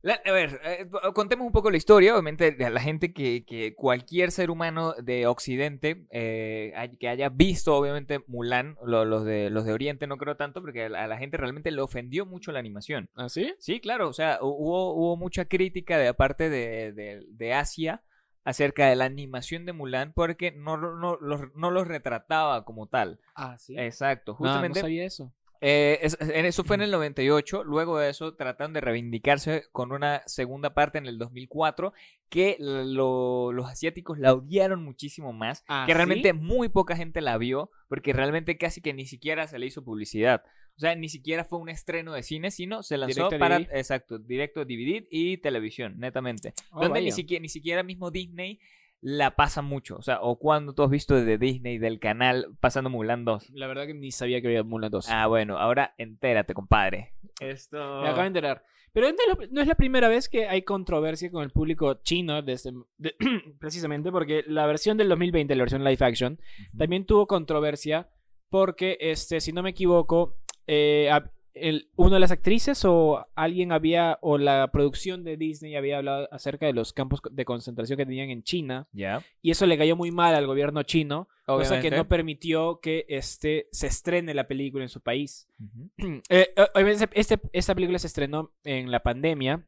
S2: La- a ver, eh, contemos un poco la historia. Obviamente, la gente que, que cualquier ser humano de Occidente eh, que haya visto, obviamente, Mulan, lo- los, de, los de Oriente no creo tanto, porque a la, a la gente realmente le ofendió mucho la animación.
S1: ¿Ah, sí?
S2: Sí, claro, o sea, hu- hubo, hubo mucha crítica de parte de, de- de Asia acerca de la animación de Mulan porque no, no, los, no los retrataba como tal.
S1: Ah, sí.
S2: Exacto,
S1: No,
S2: justamente.
S1: no sabía eso.
S2: Eh, eso fue en el 98. Luego de eso trataron de reivindicarse con una segunda parte en el 2004 que lo- los asiáticos la odiaron muchísimo más.
S1: Ah,
S2: que
S1: ¿sí?
S2: realmente muy poca gente la vio porque realmente casi que ni siquiera se le hizo publicidad. O sea, ni siquiera fue un estreno de cine, sino se lanzó
S1: Directo
S2: para,
S1: DVD.
S2: exacto, directo DVD y televisión, netamente.
S1: Oh,
S2: donde ni siquiera, ni siquiera mismo Disney la pasa mucho. O sea, o cuando tú has visto de Disney, del canal, pasando Mulan 2.
S1: La verdad que ni sabía que había Mulan 2.
S2: Ah, bueno, ahora entérate, compadre. Esto.
S1: Me acabo de enterar. Pero no es la- primera vez que hay controversia con el público chino, de este- de- precisamente porque la versión del 2020, la versión live action, también tuvo controversia porque, este, si no me equivoco, eh, el, una de las actrices o alguien había, o la producción de Disney había hablado acerca de los campos de concentración que tenían en China
S2: Ya.
S1: y eso le cayó muy mal al gobierno chino, cosa que
S2: Obviamente.
S1: no permitió que este, se estrene la película en su país. Eh, obviamente, este, esta película se estrenó en la pandemia,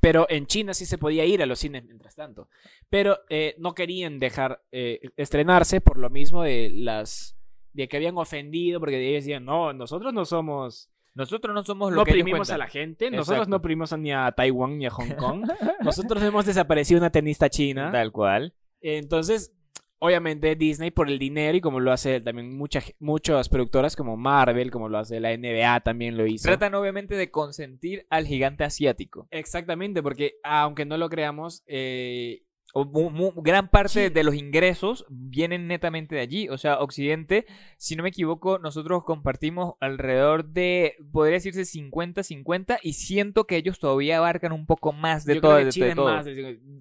S1: pero en China sí se podía ir a los cines mientras tanto. Pero eh, no querían dejar eh, estrenarse por lo mismo de las de que habían ofendido, porque ellos decían, no, nosotros no somos
S2: Nosotros no somos lo
S1: no
S2: que
S1: oprimimos a la gente, nosotros
S2: Exacto.
S1: no oprimimos ni a Taiwán ni a Hong Kong. nosotros hemos desaparecido una tenista china.
S2: Tal cual.
S1: Entonces, obviamente Disney por el dinero y como lo hace también mucha, ge- muchas productoras como Marvel, como lo hace la NBA también lo hizo.
S2: Tratan obviamente de consentir al gigante asiático.
S1: Exactamente, porque aunque no lo creamos, eh,
S2: O mu- mu- gran parte
S1: Sí.
S2: de los ingresos vienen netamente de allí. O sea, Occidente, si no me equivoco, nosotros compartimos alrededor de, podría decirse 50-50 y siento que ellos todavía abarcan un poco más de
S1: yo
S2: todo.
S1: creo que
S2: de-
S1: China
S2: de
S1: es
S2: todo.
S1: más.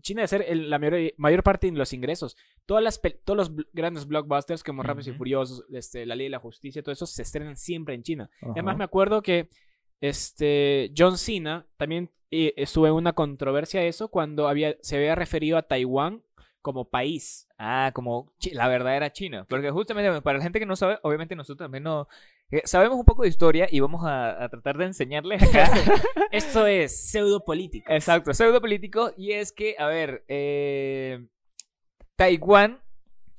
S1: China debe ser el- la mayor, mayor parte de los ingresos. Todas las, todos los grandes blockbusters como Rápidos y
S2: Ujú.
S1: Furiosos, este, La Ley de la Justicia, todo eso se estrenan siempre en China.
S2: Ajá.
S1: Además, me acuerdo que este John Cena también eh, estuvo en una controversia de eso cuando había, se había referido a Taiwán como país.
S2: Ah, como la verdadera China. Porque justamente para la gente que no sabe, obviamente nosotros también no... eh, sabemos un poco de historia y vamos a, a tratar de enseñarles acá.
S1: Esto es pseudopolítica.
S2: Exacto, pseudo político. Y es que, a ver, eh, Taiwán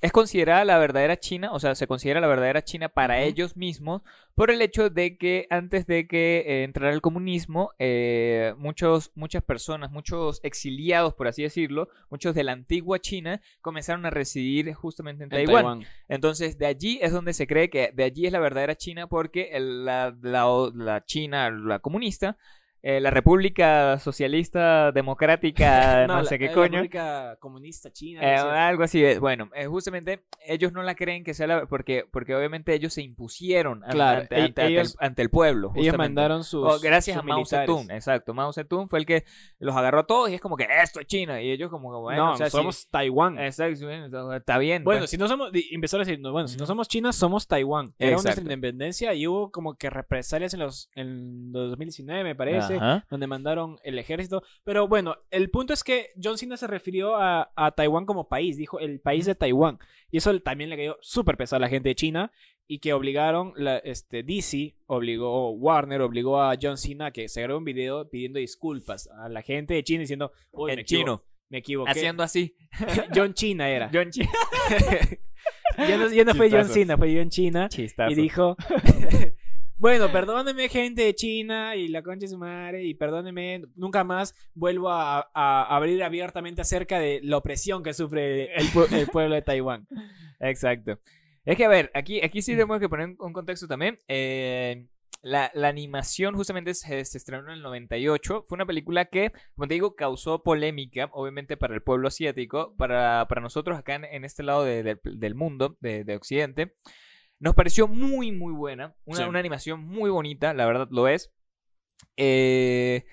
S2: es considerada la verdadera China, o sea, se considera la verdadera China para ellos mismos, por el hecho de que antes de que eh, entrara el comunismo, eh, muchos, muchas personas, muchos exiliados, por así decirlo, muchos de la antigua China, comenzaron a residir justamente en
S1: En
S2: Taiwán. Entonces, de allí es donde se cree que de allí es la verdadera China porque el- la, la, la China, la comunista, eh, la República Socialista Democrática, no,
S1: la-
S2: sé qué
S1: la
S2: coño.
S1: República Comunista China.
S2: eh,
S1: algo así.
S2: es. bueno, eh, justamente ellos no la creen que sea la porque porque obviamente ellos se impusieron
S1: Claro,
S2: ante,
S1: e-
S2: ante- ante
S1: ellos-
S2: el, ante el pueblo.
S1: Ellos
S2: justamente.
S1: mandaron sus.
S2: Oh, gracias
S1: sus
S2: a Mao. Zedong, exacto. Mao Zedong fue el que los agarró a todos y es como que esto es China. Y ellos como que, bueno,
S1: no,
S2: o sea,
S1: somos Taiwán.
S2: exacto, está bien.
S1: Bueno,
S2: pues.
S1: si no somos, empezaron a decir, no, bueno, si no somos China, somos Taiwán. Era nuestra
S2: Exacto.
S1: independencia y hubo como que represalias en los en los 2019, me parece,
S2: Ajá.
S1: donde mandaron el ejército. Pero bueno, el punto es que John Cena se refirió a, a Taiwán como país, dijo el país de Taiwán. Y eso también le cayó súper pesado a la gente de China y que obligaron, la, este, DC obligó, Warner obligó a John Cena a que se grabara un video pidiendo disculpas a la gente de China diciendo, uy,
S2: En
S1: me
S2: chino.
S1: me equivoqué.
S2: Haciendo así.
S1: John China era.
S2: John China.
S1: Ya no, ya no fue John. Cena, fue John China.
S2: Chistazo.
S1: Y dijo, bueno, perdóneme gente de China y la concha de su madre y perdóneme, nunca más vuelvo a, abrir abiertamente acerca de la opresión que sufre el, el pueblo de Taiwán.
S2: Exacto. Es que, a ver, aquí, aquí sí tenemos que poner un contexto también. Eh, la, animación justamente se, estrenó en el 98. Fue una película que, como te digo, causó polémica, obviamente, para el pueblo asiático, para, nosotros acá en, este lado de- del- del mundo, de, de Occidente. Nos pareció muy, muy buena. Una,
S1: Sí.
S2: una animación muy bonita, la verdad lo es. Eh,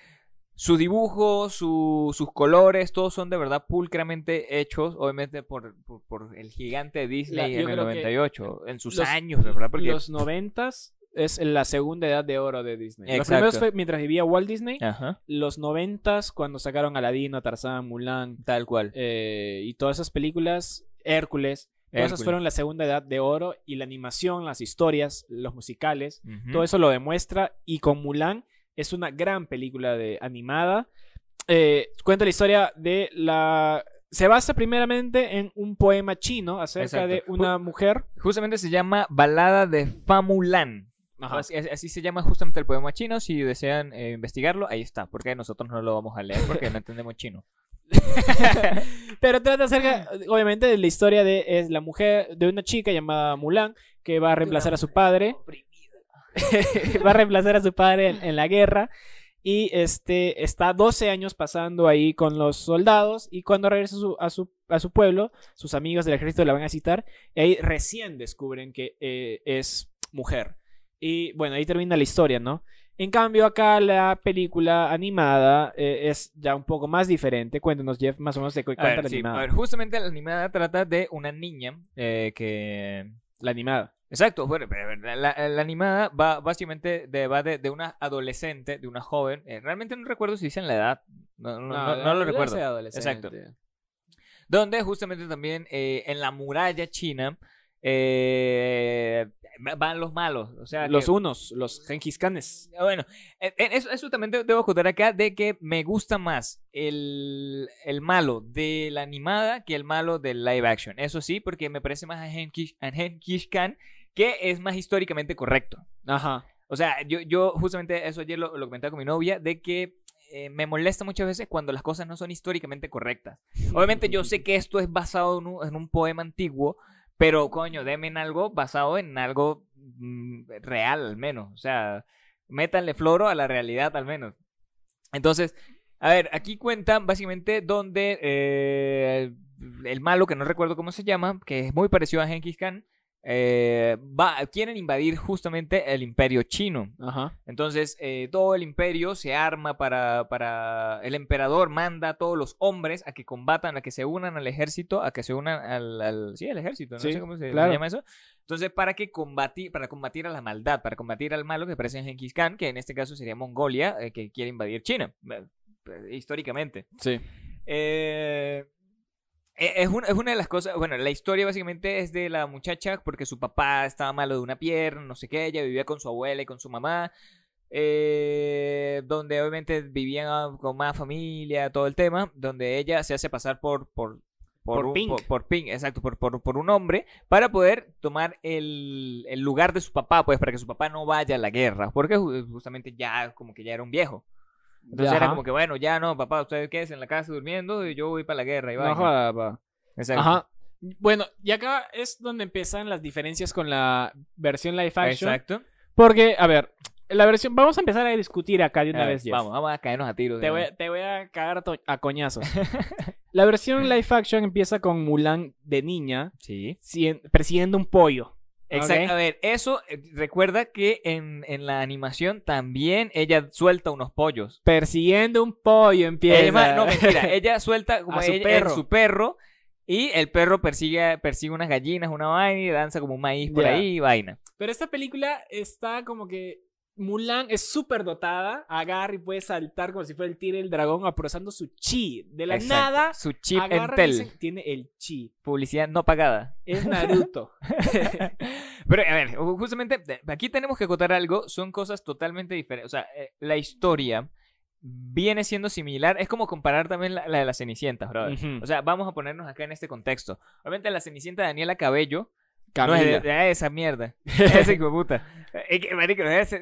S2: su dibujo, su- sus colores, todos son de verdad pulcramente hechos, obviamente por, por, por el gigante de Disney
S1: La-
S2: en el
S1: creo que
S2: 98, en sus
S1: los-
S2: años, de verdad, porque...
S1: Los noventas es la segunda edad de oro de Disney. Los primeros fue mientras vivía Walt Disney.
S2: Ajá,
S1: Los noventas cuando sacaron Aladino, Tarzán, Mulan
S2: tal cual.
S1: eh, y todas esas películas, Hércules. Todas esas
S2: Hércules.
S1: fueron la segunda edad de oro y la animación, las historias, los musicales,
S2: Ujú.
S1: todo eso lo demuestra y con Mulan es una gran película de animada. Eh, cuenta la historia de la... Se basa primeramente en un poema chino acerca
S2: Exacto.
S1: de una mujer.
S2: Justamente se llama Balada de Famulan.
S1: Ajá.
S2: Así, así se llama justamente el poema chino. Si desean eh, investigarlo, ahí está. Porque nosotros no lo vamos a leer porque no entendemos chino.
S1: Pero trata acerca, obviamente, de la historia de es la mujer de una chica llamada Mulan que va a reemplazar a su padre. va a reemplazar a su padre en, en la guerra. Y este está 12 años pasando ahí con los soldados. Y cuando regresa a su, a su, a su pueblo, sus amigos del ejército la van a citar. Y ahí recién descubren que eh, es mujer. Y bueno, ahí termina la historia, ¿no? En cambio, acá la película animada eh, es ya un poco más diferente. Cuéntanos, Jeff, más o menos de qué
S2: A
S1: cuenta la
S2: sí,
S1: animada.
S2: a ver, justamente la animada trata de una niña eh, que
S1: La animada.
S2: Exacto, bueno, pero, pero la, la- la animada va básicamente de, va de, de una adolescente, de una joven. eh, realmente no recuerdo si dicen la edad. No, no- no- no lo recuerdo. Exacto. Donde justamente también eh, en la muralla china eh, van los malos. O sea,
S1: Los
S2: que-
S1: unos, los Genghis Khanes.
S2: Ah, Bueno, eh, eh, eso, eso también debo contar acá de que me gusta más el, el malo de la animada que el malo del live action. Eso sí, porque me parece más a Genghis, a Genghis Khan que es más históricamente correcto.
S1: Ajá.
S2: O sea, yo, yo justamente eso ayer lo, lo comentaba con mi novia, de que eh, me molesta muchas veces cuando las cosas no son históricamente correctas. Obviamente yo sé que esto es basado en un, en un poema antiguo, pero coño, denme en algo basado en algo mm, real al menos. O sea, métanle floro a la realidad al menos. Entonces, a ver, aquí cuentan básicamente donde eh, el malo, que no recuerdo cómo se llama, que es muy parecido a Genghis Khan, eh, va, quieren invadir justamente el imperio chino.
S1: Ajá.
S2: Entonces, eh, todo el imperio se arma para, para... El emperador manda a todos los hombres a que combatan, a que se unan al ejército, a que se unan al... al- sí, al ejército, no
S1: Sí,
S2: sé cómo se,
S1: claro.
S2: llama eso. Entonces, para que combatir, para combatir a la maldad, para combatir al malo que parece en Genghis Khan, que en este caso sería Mongolia, eh, que quiere invadir China, eh, históricamente.
S1: Sí.
S2: Eh, es, una, es una de las cosas, bueno, la historia básicamente es de la muchacha porque su papá estaba malo de una pierna, no sé qué, ella vivía con su abuela y con su mamá, eh, donde obviamente vivían con más familia, todo el tema, donde ella se hace pasar por... por
S1: Por
S2: un-
S1: Pink.
S2: por, por Pink, exacto, por, por, por un hombre, para poder tomar el, el lugar de su papá, pues, para que su papá no vaya a la guerra, porque ju- justamente ya, como que ya era un viejo. Entonces era como que, bueno, ya no, papá, usted quédese en la casa durmiendo y yo voy para la guerra. Y
S1: No joda.
S2: Exacto.
S1: Ajá. Bueno, y acá es donde empiezan las diferencias con la versión live action.
S2: Exacto.
S1: Porque, a ver, la versión. Vamos a empezar a discutir acá de una
S2: A ver,
S1: vez,
S2: vamos, vamos a caernos a tiros.
S1: Te voy, a- te voy a cagar a coñazos. la versión live action empieza con Mulan de niña.
S2: Sí.
S1: cien- persiguiendo un pollo.
S2: Exacto. A ver, eso, eh, recuerda que en, en la animación también ella suelta unos pollos.
S1: Persiguiendo un pollo empieza.
S2: Ella ma- no, mentira, ella suelta como
S1: A su
S2: ella-
S1: perro.
S2: su perro y el perro persigue, persigue unas gallinas, una vaina y danza como un maíz por ahí y vaina.
S1: Pero esta película está como que Mulan es súper dotada, agarra y puede saltar como si fuera el tigre del dragón, aprovechando su chi. De la
S2: Exacto.
S1: nada,
S2: Su chip
S1: y
S2: Entel.
S1: tiene el chi.
S2: Publicidad no pagada.
S1: Es Naruto.
S2: Pero, a ver, justamente aquí tenemos que acotar algo. Son cosas totalmente diferentes. O sea, eh, la historia viene siendo similar. Es como comparar también la, la de la Cenicienta, brother. O sea, vamos a ponernos acá en este contexto. Obviamente, la Cenicienta de Daniela Cabello. No
S1: Camila.
S2: es de, de esa mierda. Ese hijo puta.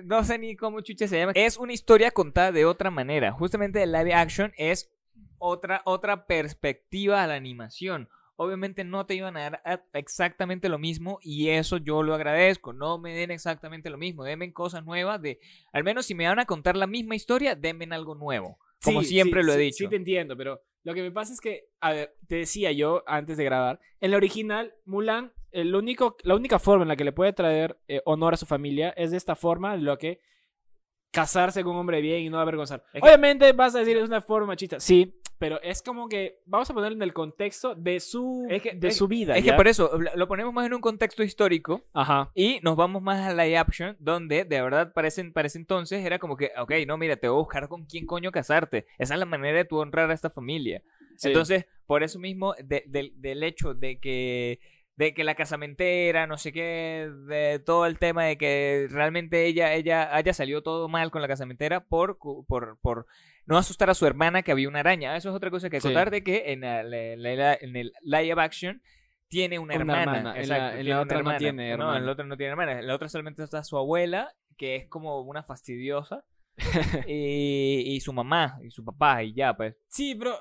S2: No sé ni cómo chucha se llama. Es una historia contada de otra manera. Justamente el live action es otra, otra perspectiva a la animación. Obviamente no te iban a dar exactamente lo mismo y eso yo lo agradezco. No me den exactamente lo mismo. Denme cosas nuevas de... Al menos si me van a contar la misma historia, denme algo nuevo. Como
S1: Sí,
S2: siempre
S1: sí,
S2: lo he
S1: sí,
S2: dicho.
S1: Sí, te entiendo, pero lo que me pasa es que, a ver, te decía yo antes de grabar, en la original, Mulan, el único, la única forma en la que le puede traer eh, honor a su familia es de esta forma, lo que casarse con un hombre bien y no avergonzar.
S2: Es que-
S1: Obviamente vas a decir es una forma machista, sí, pero es como que vamos a ponerlo en el contexto de su,
S2: Es que-
S1: de
S2: es-
S1: su vida.
S2: Es que
S1: ¿ya?
S2: por eso lo- ponemos más en un contexto histórico
S1: Ajá.
S2: Y nos vamos más a live action, donde de verdad parece, para ese entonces era como que, ok, no, mira, te voy a buscar con quién coño casarte. Esa es la manera de tú honrar a esta familia.
S1: Sí.
S2: Entonces, por eso mismo, de- del- del hecho de que, de que la casamentera, no sé qué, de todo el tema de que realmente ella, ella haya salido todo mal con la casamentera por, por, por no asustar a su hermana que había una araña. Eso es otra cosa que
S1: Sí.
S2: contar de que en, el- en en live action tiene una,
S1: Una
S2: hermana.
S1: hermana. En la-
S2: Exacto,
S1: en la
S2: tiene
S1: otra no
S2: hermana.
S1: tiene
S2: No, en
S1: hermana.
S2: la otra no tiene hermana. En la otra solamente está su abuela, que es como una fastidiosa. y, y su mamá y su papá y ya, pues.
S1: Sí, pero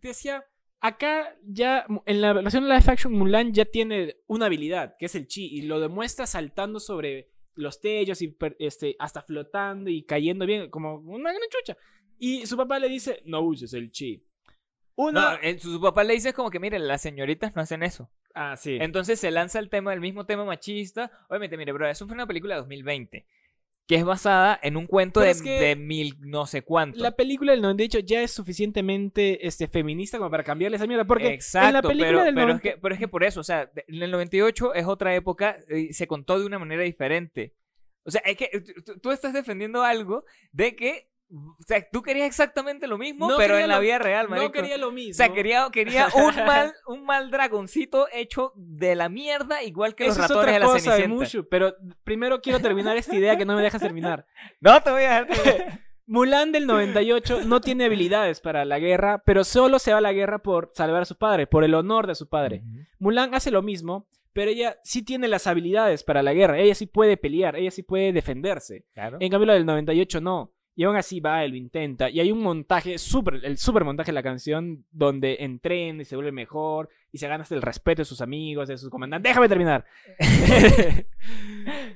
S1: te decía, acá ya en la versión live action Mulan ya tiene una habilidad, que es el chi, y lo demuestra saltando sobre los techos y este, hasta flotando y cayendo bien, como una gran chucha. Y su papá le dice, no uses el chi. Uno...
S2: No, su, su papá le dice como que, mire, las señoritas no hacen eso.
S1: ah, sí.
S2: Entonces se lanza el tema, el mismo tema machista. Obviamente, mire, bro, eso fue una película de 2020. Que es basada en un cuento de,
S1: es que
S2: de mil no sé cuánto.
S1: La película del 98 ya es suficientemente este, feminista como para cambiarle esa mierda. Porque
S2: Exacto,
S1: en la película
S2: pero,
S1: del
S2: pero
S1: 90
S2: es que, pero es que por eso, o sea, en el 98 es otra época y se contó de una manera diferente. O sea, es que tú, tú estás defendiendo algo de que, o sea, tú querías exactamente lo mismo,
S1: No
S2: pero en la
S1: lo-
S2: vida real, marico.
S1: no quería lo mismo.
S2: O sea, quería, quería un mal, un mal dragoncito hecho de la mierda, igual que los
S1: Eso es
S2: ratones
S1: otra
S2: de la
S1: cosa
S2: Cenicienta.
S1: Mushu, pero primero quiero terminar esta idea que no me dejas terminar.
S2: No te voy a dejar.
S1: Mulan del 98 no tiene habilidades para la guerra, pero solo se va a la guerra por salvar a su padre, por el honor de su padre. Mulan hace lo mismo, pero ella sí tiene las habilidades para la guerra, ella sí puede pelear, ella sí puede defenderse.
S2: Claro.
S1: En cambio, la del 98 no. Y aún así va, él lo intenta. Y hay un montaje, super, el super montaje de la canción, donde entrena y se vuelve mejor y se gana hasta el respeto de sus amigos, de sus comandantes. ¡Déjame terminar!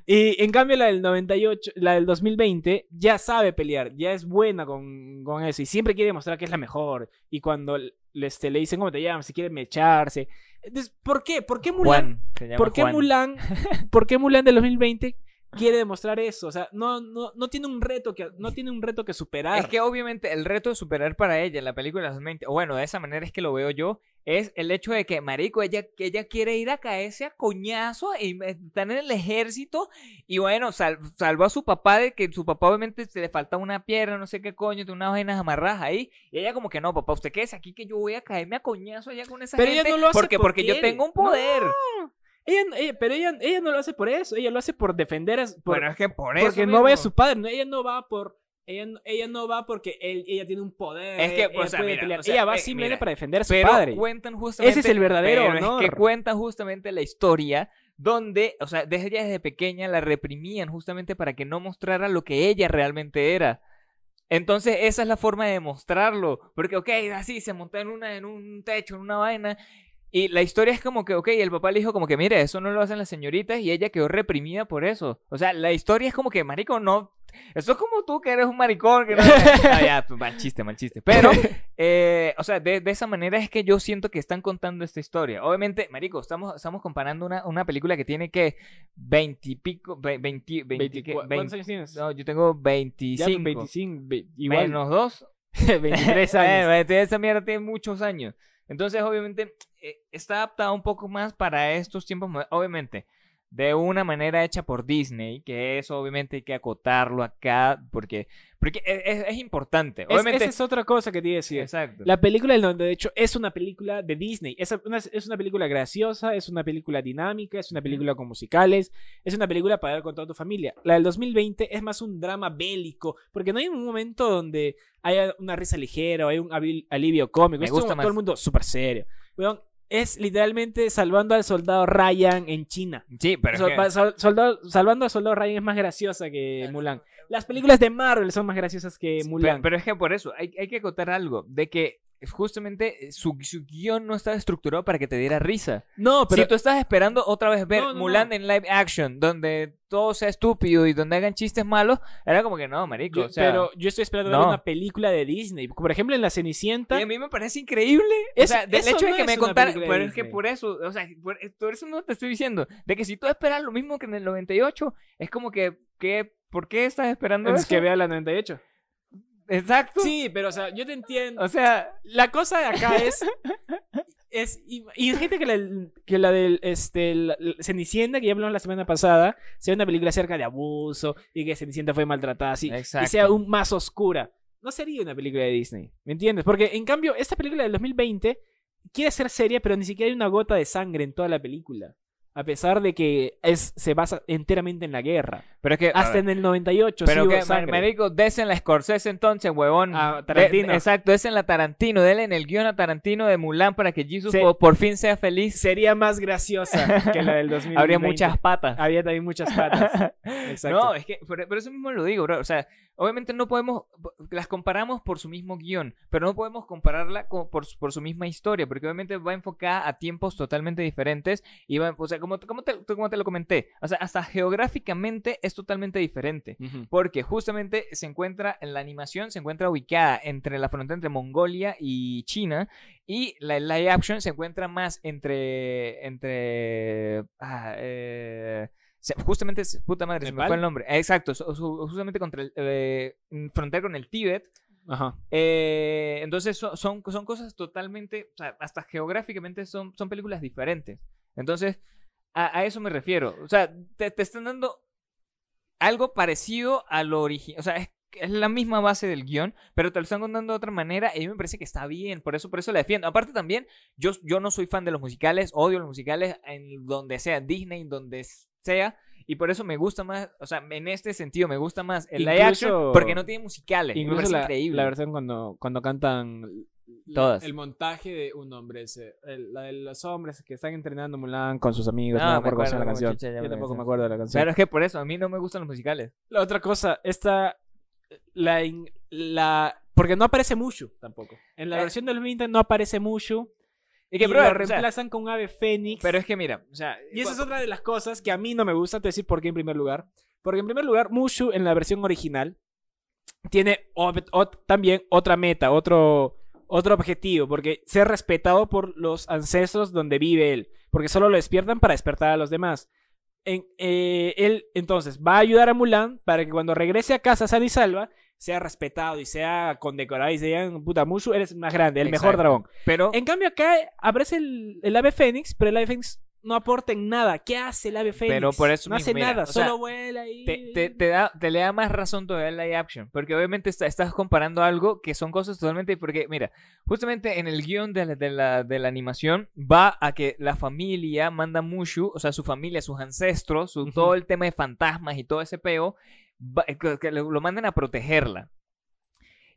S1: y en cambio, la del 98, la del 2020, ya sabe pelear, ya es buena con, con eso y siempre quiere demostrar que es la mejor. Y cuando le, este, le dicen cómo te llamas, si quiere mecharse. Entonces, ¿por qué? ¿Por qué Mulan?
S2: Juan,
S1: ¿Por qué
S2: Juan.
S1: Mulan? ¿Por qué Mulan del 2020 quiere demostrar eso? O sea, no, no, no tiene un reto que no tiene un reto que superar.
S2: Es que obviamente el reto de superar para ella en la película de 2020, o bueno, de esa manera es que lo veo yo, es el hecho de que, marico, ella, que ella quiere ir a caerse a coñazo y están en el ejército y bueno, sal- salvó a su papá de que su papá obviamente se le falta una pierna, no sé qué coño, tiene unas vainas amarradas ahí y ella como que no, papá, usted quédese aquí que yo voy a caerme a coñazo allá con esa
S1: Pero ella
S2: gente
S1: no lo hace
S2: porque, porque yo
S1: porque
S2: tengo un poder.
S1: Ella, ella- pero ella, ella no lo hace por eso, ella lo hace por defender a, por-
S2: Bueno, es que por eso
S1: porque no ve a su padre, no, ella no va por ella, ella no va porque él, ella tiene un poder,
S2: Es que,
S1: ella
S2: o sea,
S1: puede
S2: mira,
S1: pelear.
S2: o sea,
S1: ella va
S2: eh,
S1: simplemente
S2: mira,
S1: para defender a su
S2: pero
S1: padre.
S2: cuentan justamente
S1: Ese es el verdadero
S2: pero es
S1: honor.
S2: que cuentan justamente la historia donde, o sea, desde ella desde pequeña la reprimían justamente para que no mostrara lo que ella realmente era. Entonces, esa es la forma de demostrarlo. Porque, ok, así se montó en, una, en un techo, en una vaina. Y la historia es como que, ok, el papá le dijo como que, mire, eso no lo hacen las señoritas y ella quedó reprimida por eso. O sea, la historia es como que, marico, no... Eso es como tú que eres un maricón. Que no... Ah, ya, pues, mal chiste, mal chiste. Pero, eh, o sea, de, de esa manera es que yo siento que están contando esta historia. Obviamente, marico, estamos, estamos comparando una, una película que tiene que 20 y pico, ve- 20, 20,
S1: 24
S2: ¿qué?
S1: ¿Cuántos
S2: 20
S1: años tienes?
S2: no, yo tengo
S1: Ya,
S2: 25.
S1: 25, ve- igual,
S2: Menos dos.
S1: 23
S2: Eh,
S1: años.
S2: esa mierda tiene muchos años. Entonces, obviamente, eh, está adaptada un poco más para estos tiempos. Obviamente, de una manera hecha por Disney, que eso obviamente hay que acotarlo acá, porque, porque es, es- es importante.
S1: Es-
S2: Obviamente,
S1: esa es otra cosa que te iba a decir.
S2: exacto.
S1: La película del 98 es una película de Disney. Es una, es una película graciosa, es una película dinámica, es una película con musicales, es una película para ver con toda tu familia. La del 2020 es más un drama bélico, porque no hay un momento donde haya una risa ligera o hay un alivio cómico.
S2: Me
S1: es
S2: gusta más.
S1: todo el mundo súper serio. Weón, es literalmente salvando al soldado Ryan en China.
S2: Sí, pero es
S1: Sol-
S2: que-
S1: pa- sol- soldado- salvando al soldado Ryan es más graciosa que Mulan. Las películas de Marvel son más graciosas que
S2: Sí,
S1: Mulan.
S2: Pero, pero es que por eso hay, hay que acotar algo, de que justamente su, su guion no estaba estructurado para que te diera risa.
S1: no, pero
S2: si tú estás esperando otra vez ver
S1: No, no,
S2: Mulan
S1: no.
S2: en live action, donde todo sea estúpido y donde hagan chistes malos, era como que no, marico.
S1: Yo-
S2: o sea,
S1: pero yo estoy esperando
S2: no.
S1: ver una película de Disney. Por ejemplo, en La Cenicienta.
S2: y a mí me parece increíble. o sea, del
S1: eso
S2: hecho de que
S1: es
S2: me contaran. Pero es que por eso, o sea, por, por eso no te estoy diciendo. De que si tú esperas lo mismo que en el 98, es como que, que ¿por qué estás esperando
S1: Es
S2: eso?
S1: que vea la 98.
S2: Exacto.
S1: Sí, pero o sea, yo te entiendo.
S2: O sea,
S1: La cosa de acá es. es y, y gente que la, que la del este, la- la Cenicienta, que ya hablamos la semana pasada, sea una película acerca de abuso y que Cenicienta fue maltratada así. Y sea aún más oscura. No sería una película de Disney. ¿Me entiendes? Porque en cambio, esta película del 2020 quiere ser seria, pero ni siquiera hay una gota de sangre en toda la película. A pesar de que es, se basa enteramente en la guerra.
S2: pero es que.
S1: Hasta en el 98
S2: Pero
S1: sí hubo
S2: que,
S1: sangre.
S2: marico, desen la Scorsese entonces, huevón.
S1: A
S2: De-
S1: Tarantino.
S2: exacto, desen la Tarantino. Denle en el guion a Tarantino de Mulan para que Jesus
S1: Sí.
S2: por, fin sea feliz.
S1: Sería más graciosa que la del 2020.
S2: Habría muchas patas.
S1: Había también muchas patas. Exacto.
S2: No, es que por, por eso mismo lo digo, bro. O sea, obviamente no podemos, las comparamos por su mismo guion, pero no podemos compararla co- por, su- por su misma historia, porque obviamente va enfocada a tiempos totalmente diferentes y va, o sea, como, como, te, como te lo comenté, o sea, hasta geográficamente es totalmente diferente. Porque justamente se encuentra en la animación, se encuentra ubicada entre la frontera entre Mongolia y China. Y la live action se encuentra más entre. entre. ah, eh, justamente, puta madre, se me fue el nombre. Exacto, justamente contra el. eh, frontera con el Tíbet.
S1: Ajá.
S2: Eh, entonces son, son, son cosas totalmente. O sea, hasta geográficamente son, son películas diferentes. Entonces, a, a eso me refiero. O sea, te, te están dando algo parecido a lo original. O sea, es, es la misma base del guion, pero te lo están contando de otra manera y a mí me parece que está bien. Por eso, por eso la defiendo. Aparte también, yo, yo no soy fan de los musicales, odio los musicales en donde sea, Disney, en donde sea. Y por eso me gusta más, o sea, en este sentido me gusta más el live action porque no tiene musicales.
S1: Incluso la,
S2: increíble.
S1: la versión cuando, cuando cantan
S2: Todas.
S1: El montaje de un hombre, ese, el- la de los hombres que están entrenando Mulan con sus amigos.
S2: Ah,
S1: no me
S2: me
S1: acuerdo la canción.
S2: chucha,
S1: Yo tampoco me acuerdo de la canción.
S2: Claro, es que por eso, a mí no me gustan los musicales.
S1: La otra cosa, esta. La, la. Porque no aparece Mushu tampoco. En la
S2: Eh.
S1: versión del 20 no aparece Mushu.
S2: Y
S1: Y,
S2: que,
S1: lo
S2: brother, o sea,
S1: reemplazan con Ave Fénix.
S2: pero es que mira, o sea,
S1: Y esa es otra de las cosas que a mí no me gusta, te decir por qué en primer lugar. Porque en primer lugar, Mushu en la versión original tiene o- o- también otra meta, otro, otro objetivo, porque ser respetado por los ancestros donde vive él, porque solo lo despiertan para despertar a los demás. En- eh, él entonces va a ayudar a Mulan para que cuando regrese a casa sana y salva, sea respetado y sea condecorado y se digan, puta, Mushu, eres más grande, el mejor dragón.
S2: pero
S1: En cambio, acá aparece el, el ave fénix, pero el ave fénix no aporta en nada. ¿Qué hace el ave fénix?
S2: Pero por eso
S1: no
S2: mismo,
S1: hace
S2: mira,
S1: nada,
S2: o sea,
S1: solo vuela y...
S2: te, te, te da, te le da más razón todavía el live action. Porque obviamente está- estás comparando algo que son cosas totalmente. Porque, mira, justamente en el guion de la, de, la, de la animación va a que la familia manda Mushu, o sea, su familia, sus ancestros, su, todo el tema de fantasmas y todo ese peo, que, que lo, mandan a protegerla.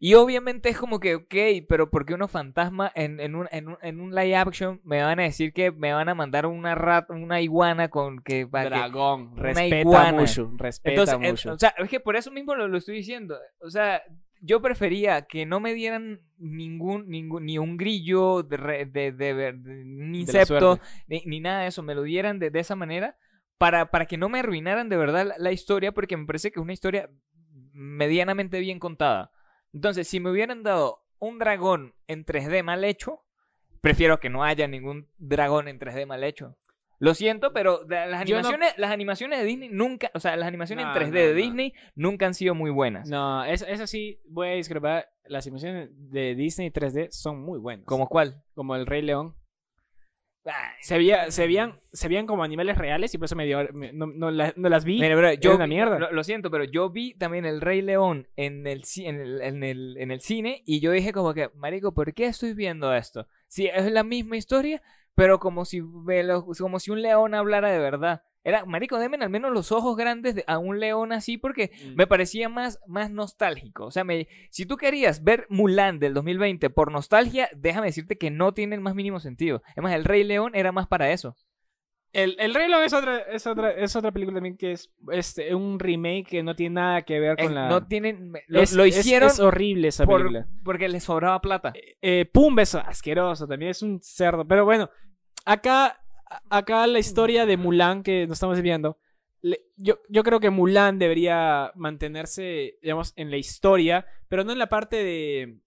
S2: Y obviamente es como que, ok, pero ¿por qué unos fantasmas en, en, un, en, un, en un live action me van a decir que me van a mandar una rat, una iguana con que... para que-
S1: Dragón,
S2: una
S1: respeta a
S2: iguana.
S1: Mushu, respeta
S2: entonces, eh,
S1: Mushu.
S2: o sea, es que por eso mismo lo, lo estoy diciendo. O sea, yo prefería que no me dieran ningún, ningún ni un grillo de, de, de- de-
S1: la
S2: insecto, ni, ni nada de eso. Me lo dieran de, de esa manera para, para que no me arruinaran de verdad la, la historia, porque me parece que es una historia medianamente bien contada. Entonces, si me hubieran dado un dragón en 3D mal hecho, prefiero que no haya ningún dragón en 3D mal hecho. Lo siento, pero las
S1: Yo no-
S2: animaciones, las animaciones de Disney nunca, o sea, las animaciones
S1: No,
S2: en 3D
S1: no,
S2: de. Disney nunca han sido muy buenas.
S1: No, eso, eso sí, voy a discrepar. Las animaciones de Disney 3D son muy buenas.
S2: ¿Como cuál?
S1: Como el Rey León. Se, veía, se, veían, se veían como animales reales y por eso me dio, me- no, no la- no las vi.
S2: Mira, bro, yo
S1: una
S2: vi-
S1: mierda.
S2: Lo, lo siento, pero yo vi también el Rey León en el, en, el, en, el, en el cine y yo dije como que, marico, ¿por qué estoy viendo esto? Sí, es la misma historia, pero como si, me lo- como si un león hablara de verdad. Era, marico, denme al menos los ojos grandes de- a un león así porque
S1: Mm.
S2: me parecía más, más nostálgico. O sea, me, si tú querías ver Mulan del 2020 por nostalgia, déjame decirte que no tiene el más mínimo sentido. Además, el Rey León era más para eso.
S1: El, el Rey León es otra, es otra, es otra película también que es este, un remake que no tiene nada que ver
S2: Eh,
S1: con la...
S2: No tienen, lo,
S1: es,
S2: lo
S1: es-
S2: hicieron
S1: Es, horrible esa
S2: por-
S1: película.
S2: porque les sobraba plata.
S1: Eh, Pumba es asqueroso, también es un cerdo. Pero bueno, acá, acá la historia de Mulan que nos estamos viendo, yo, yo creo que Mulan debería mantenerse, digamos, en la historia, pero no en la parte de...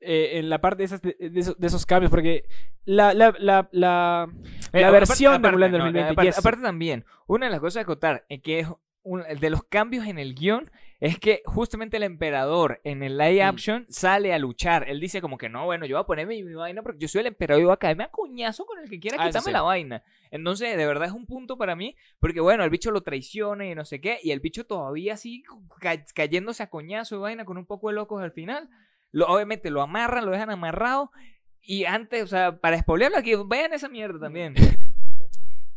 S1: eh, en la parte de, esas- de- de esos, de esos cambios, porque la, la, la, la,
S2: Eh,
S1: la
S2: aparte-
S1: versión de
S2: aparte,
S1: Mulan del
S2: no,
S1: 2020
S2: aparte,
S1: yes.
S2: aparte también, una de las cosas a acotar es que es un- de los cambios en el guion es que justamente el emperador en el live
S1: Mm.
S2: action sale a luchar. Él dice como que no, bueno, yo voy a poner mi, mi vaina porque yo soy el emperador y voy a caerme a coñazo con el que quiera
S1: Ah,
S2: quitarme
S1: sí.
S2: la vaina. Entonces, de verdad es un punto para mí porque, bueno, el bicho lo traiciona y no sé qué, y el bicho todavía así ca- cayéndose a coñazo y vaina con un poco de locos al final. Lo, obviamente lo amarran, lo dejan amarrado. Y antes, o sea, para spoilearlo aquí, vean esa mierda también.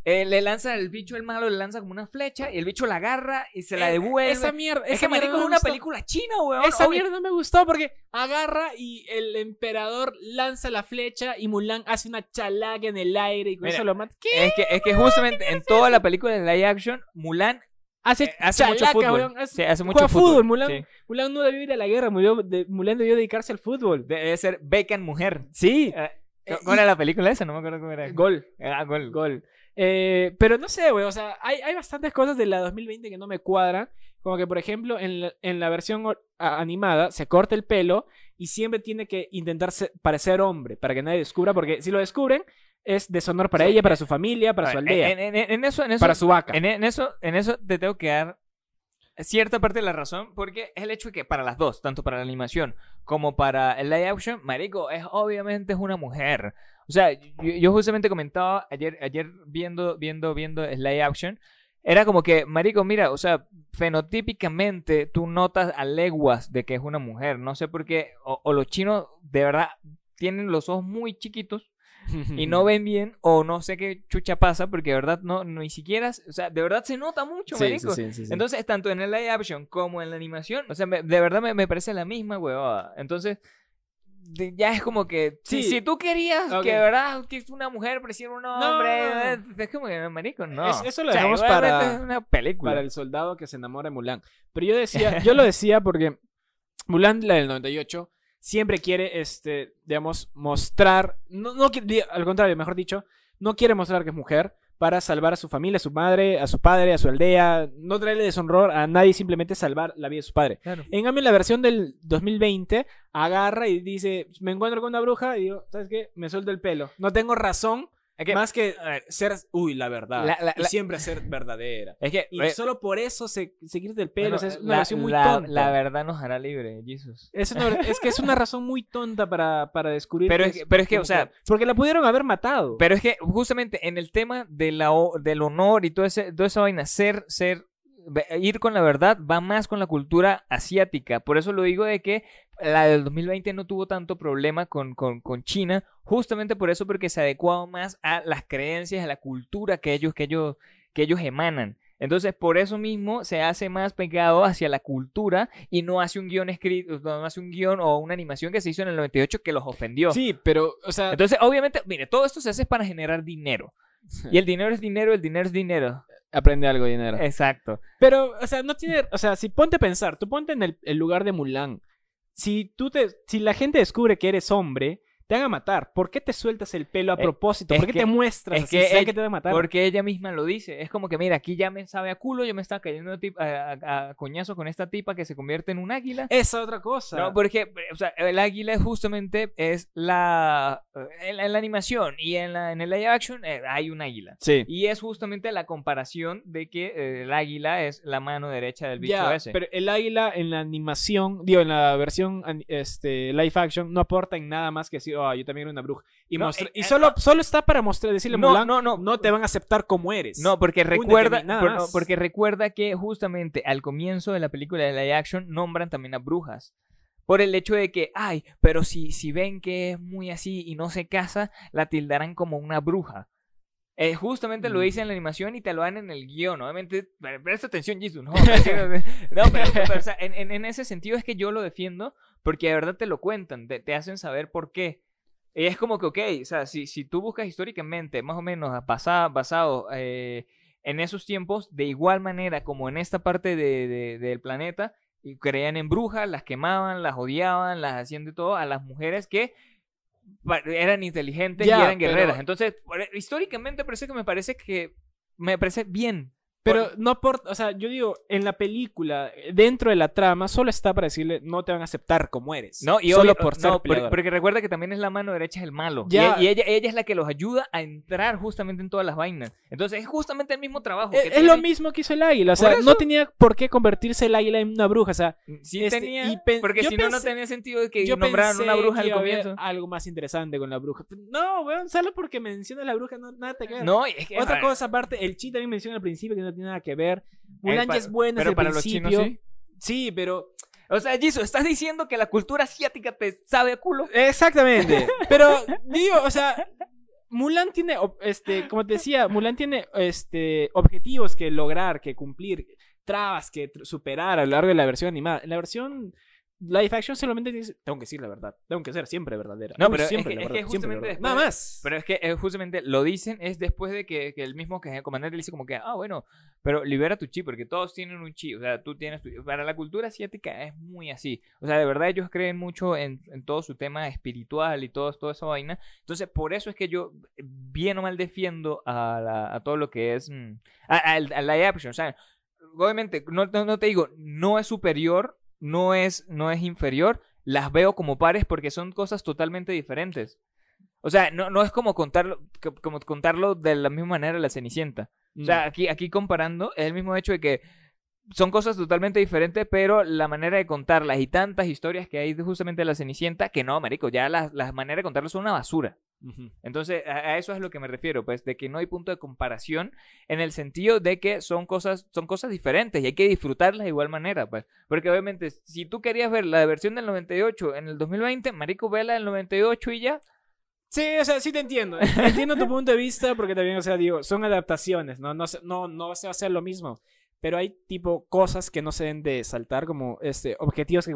S2: Eh, le lanza el bicho, el malo, le lanza como una flecha y el bicho la agarra y se la
S1: Eh,
S2: devuelve.
S1: Esa mierda,
S2: es que, marico, es una
S1: gustó.
S2: película china, weón.
S1: Esa
S2: Obvio-
S1: mierda no me gustó porque agarra y el emperador lanza la flecha y Mulan hace una chalaca en el aire y con
S2: Mira,
S1: eso lo mata. ¿Qué?
S2: Es que, es que justamente en toda la película de live action, Mulan
S1: Hace,
S2: eh, hace mucho fútbol.
S1: weón, hace-
S2: Sí, hace mucho
S1: juega fútbol,
S2: fútbol,
S1: Mulan,
S2: sí.
S1: Mulan no debió ir a la guerra, de- Mulan debió dedicarse al fútbol.
S2: debe ser Beckham mujer.
S1: Sí.
S2: Eh, ¿Cuál era la película esa? No me acuerdo cómo era.
S1: Gol,
S2: Ah, gol.
S1: gol. Eh, pero no sé, güey, o sea, hay, hay bastantes cosas de la 2020 que no me cuadran. Como que, por ejemplo, en la, en la versión animada se corta el pelo y siempre tiene que intentar parecer hombre para que nadie descubra, porque si lo descubren es deshonor para
S2: Sí,
S1: ella, para su familia, para
S2: A
S1: su
S2: ver,
S1: aldea,
S2: En, en- en eso, en eso,
S1: para su vaca.
S2: En, en eso, en eso te tengo que dar cierta parte de la razón, porque es el hecho de que para las dos, tanto para la animación como para el live action, Marico, es obviamente es una mujer. O sea, yo, yo justamente comentaba ayer, ayer viendo, viendo, viendo el live action, era como que, Marico, mira, o sea, fenotípicamente tú notas a leguas de que es una mujer. No sé por qué, o, o los chinos de verdad tienen los ojos muy chiquitos y no ven bien o no sé qué chucha pasa porque de verdad no, no ni siquiera, o sea, de verdad se nota mucho,
S1: Sí,
S2: marico.
S1: sí, sí, sí, sí.
S2: Entonces, tanto en el live action como en la animación, o sea, me- de verdad me, me parece la misma huevada. Entonces, ya es como que. Si,
S1: Sí.
S2: si tú querías que, ¿verdad? Que una mujer pareciera un hombre.
S1: no,
S2: eh, Es como que, marico, no.
S1: Es- eso lo
S2: O sea,
S1: dejamos para-
S2: Es una película.
S1: Para el soldado que se enamora de Mulan. Pero yo decía, yo lo decía porque Mulan, la del 98, siempre quiere, este, digamos, mostrar, no, no al contrario, mejor dicho, no quiere mostrar que es mujer para salvar a su familia, a su madre, a su padre, a su aldea, no traerle deshonor a nadie, simplemente salvar la vida de su padre.
S2: Claro.
S1: En cambio, la versión del 2020 agarra y dice, me encuentro con una bruja y digo, ¿sabes qué? Me suelto el pelo. No tengo razón
S2: Es que,
S1: más que ser, uy, la verdad.
S2: La- la-
S1: y
S2: la-
S1: siempre ser verdadera.
S2: es que
S1: Y
S2: eh,
S1: solo por eso se, se quita el pelo.
S2: bueno,
S1: o sea, es una
S2: la,
S1: versión muy tonta.
S2: la verdad nos hará libre, Jesus.
S1: Es, una- es que es una razón muy tonta para, para descubrir.
S2: Pero es que- pero es que, o sea-.
S1: Porque la pudieron haber matado.
S2: Pero es que justamente en el tema de la, del honor y todo ese, toda esa vaina, ser, ser, ir con la verdad va más con la cultura asiática. Por eso lo digo de que la del 2020 no tuvo tanto problema con, con, con China, justamente por eso, porque se adecuaba más a las creencias, a la cultura que ellos, que ellos, que ellos emanan. Entonces, por eso mismo se hace más pegado hacia la cultura y no hace un guion escrito, no hace un guion o una animación que se hizo en el 98 que los ofendió.
S1: sí, pero, o sea,
S2: Entonces, obviamente, mire, todo esto se hace para generar dinero. Y el dinero es dinero, el dinero es dinero.
S1: Aprende algo, dinero.
S2: Exacto.
S1: Pero, o sea, no tiene. O sea, si ponte a pensar, tú ponte en el, el lugar de Mulan. Si tú te. Si la gente descubre que eres hombre, te van a matar. ¿Por qué te sueltas el pelo a
S2: Eh,
S1: propósito? ¿Por qué
S2: que-
S1: te muestras
S2: es
S1: así?
S2: que ella-
S1: que te van a matar.
S2: Porque ella misma lo dice. Es como que, mira, aquí ya me sabe a culo, yo me estaba cayendo a, coñazo con esta tipa que se convierte en un águila.
S1: Esa otra cosa.
S2: No, porque, o sea, el águila es justamente es la. En, en la animación y en, la, en el live action eh, hay un águila.
S1: sí.
S2: Y es justamente la comparación de que eh, el águila es la mano derecha del bicho
S1: Ya,
S2: ese.
S1: pero el águila en la animación, digo, en la versión este, live action, no aporta en nada más que decir, oh, yo también era una bruja. Y,
S2: No, eh,
S1: y
S2: eh,
S1: solo, solo está para mostrar, decirle
S2: no,
S1: Mulan,
S2: no, no,
S1: no te van a aceptar como eres.
S2: No, porque recuerda, por- no, porque recuerda que justamente al comienzo de la película de live action nombran también a brujas. Por el hecho de que, ay, pero si, si ven que es muy así y no se casa, la tildarán como una bruja. Eh, justamente lo
S1: Mm.
S2: dicen en la animación y te lo dan en el guion. Obviamente, pre- presta atención, Jesus. No, pero no, pero, pero, o sea, en, en- en ese sentido es que yo lo defiendo porque de verdad te lo cuentan, te, te hacen saber por qué. Y es como que, ok, o sea, si, si tú buscas históricamente, más o menos basado, basado eh, en esos tiempos, de igual manera como en esta parte de- de- del planeta, y creían en brujas, las quemaban, las odiaban, las hacían de todo a las mujeres que eran inteligentes
S1: Ya,
S2: y eran
S1: pero-
S2: guerreras. Entonces, e, históricamente parece que me parece que me parece bien.
S1: Pero no aporta, o sea, yo digo, en la película, dentro de la trama, solo está para decirle, no te van a aceptar como eres.
S2: No, y
S1: solo
S2: obvio-
S1: por ser
S2: no, porque,
S1: peleador.
S2: porque recuerda que también es la mano derecha el malo. Y-
S1: Ya.
S2: Y, ella, ella es la que los ayuda a entrar justamente en todas las vainas. Entonces es justamente el mismo trabajo.
S1: Es, Eh, es lo mismo que hizo el águila, o sea, no tenía por qué convertirse el águila en una bruja, o sea,
S2: Sí
S1: Este,
S2: tenía,
S1: y
S2: porque si no, no tenía sentido de que
S1: yo
S2: nombraran una bruja al comienzo.
S1: algo más interesante con la bruja. No, weón, solo porque menciona la bruja, no, nada te queda.
S2: No, es que...
S1: Otra cosa aparte, el chi también menciona al principio que no tiene nada que ver. Mulan
S2: para-
S1: ya es buena
S2: pero
S1: desde el
S2: para los
S1: principio.
S2: chinos sí.
S1: Sí, pero
S2: O sea, Jisoo, ¿estás diciendo que la cultura asiática te sabe a culo?
S1: Exactamente. Pero, digo, o sea, Mulan tiene, este, como te decía, Mulan tiene, este, objetivos que lograr, que cumplir, trabas que superar a lo largo de la versión animada. En la versión live action solamente dices, tengo que decir la verdad, tengo que ser siempre verdadera.
S2: No, pero es
S1: siempre
S2: que-
S1: la
S2: es que
S1: la
S2: justamente
S1: verdad.
S2: después
S1: Nada más.
S2: Pero es que justamente lo dicen es después de que, que el mismo que el comandante le dice como que, ah, bueno, pero libera tu chi, porque todos tienen un chi, o sea, tú tienes tu... Para la cultura asiática es muy así, o sea, de verdad ellos creen mucho en, en todo su tema espiritual y todo, toda esa vaina, entonces por eso es que yo bien o mal defiendo a, la- a todo lo que es... mm, a, live action, o sea, obviamente, no, no te digo, no es superior, no es, no es inferior, las veo como pares porque son cosas totalmente diferentes. O sea, no, no es como contarlo, co- como contarlo de la misma manera la Cenicienta. O sea,
S1: Mm.
S2: aquí, aquí comparando, es el mismo hecho de que son cosas totalmente diferentes, pero la manera de contarlas y tantas historias que hay justamente de la Cenicienta, que no, marico, ya las, las maneras de contarlas son una basura. Entonces, a, a eso es lo que me refiero, pues, de que no hay punto de comparación en el sentido de que son cosas, son cosas diferentes y hay que disfrutarlas de igual manera, pues. Porque obviamente, si tú querías ver la versión del 98 en el 2020, marico, vela del 98 y ya.
S1: Sí, o sea, sí te entiendo. Entiendo tu punto de vista porque también, o sea, digo, son adaptaciones, ¿no? No, no, no se va a hacer lo mismo. Pero hay tipo cosas que no se deben de saltar como este objetivos que...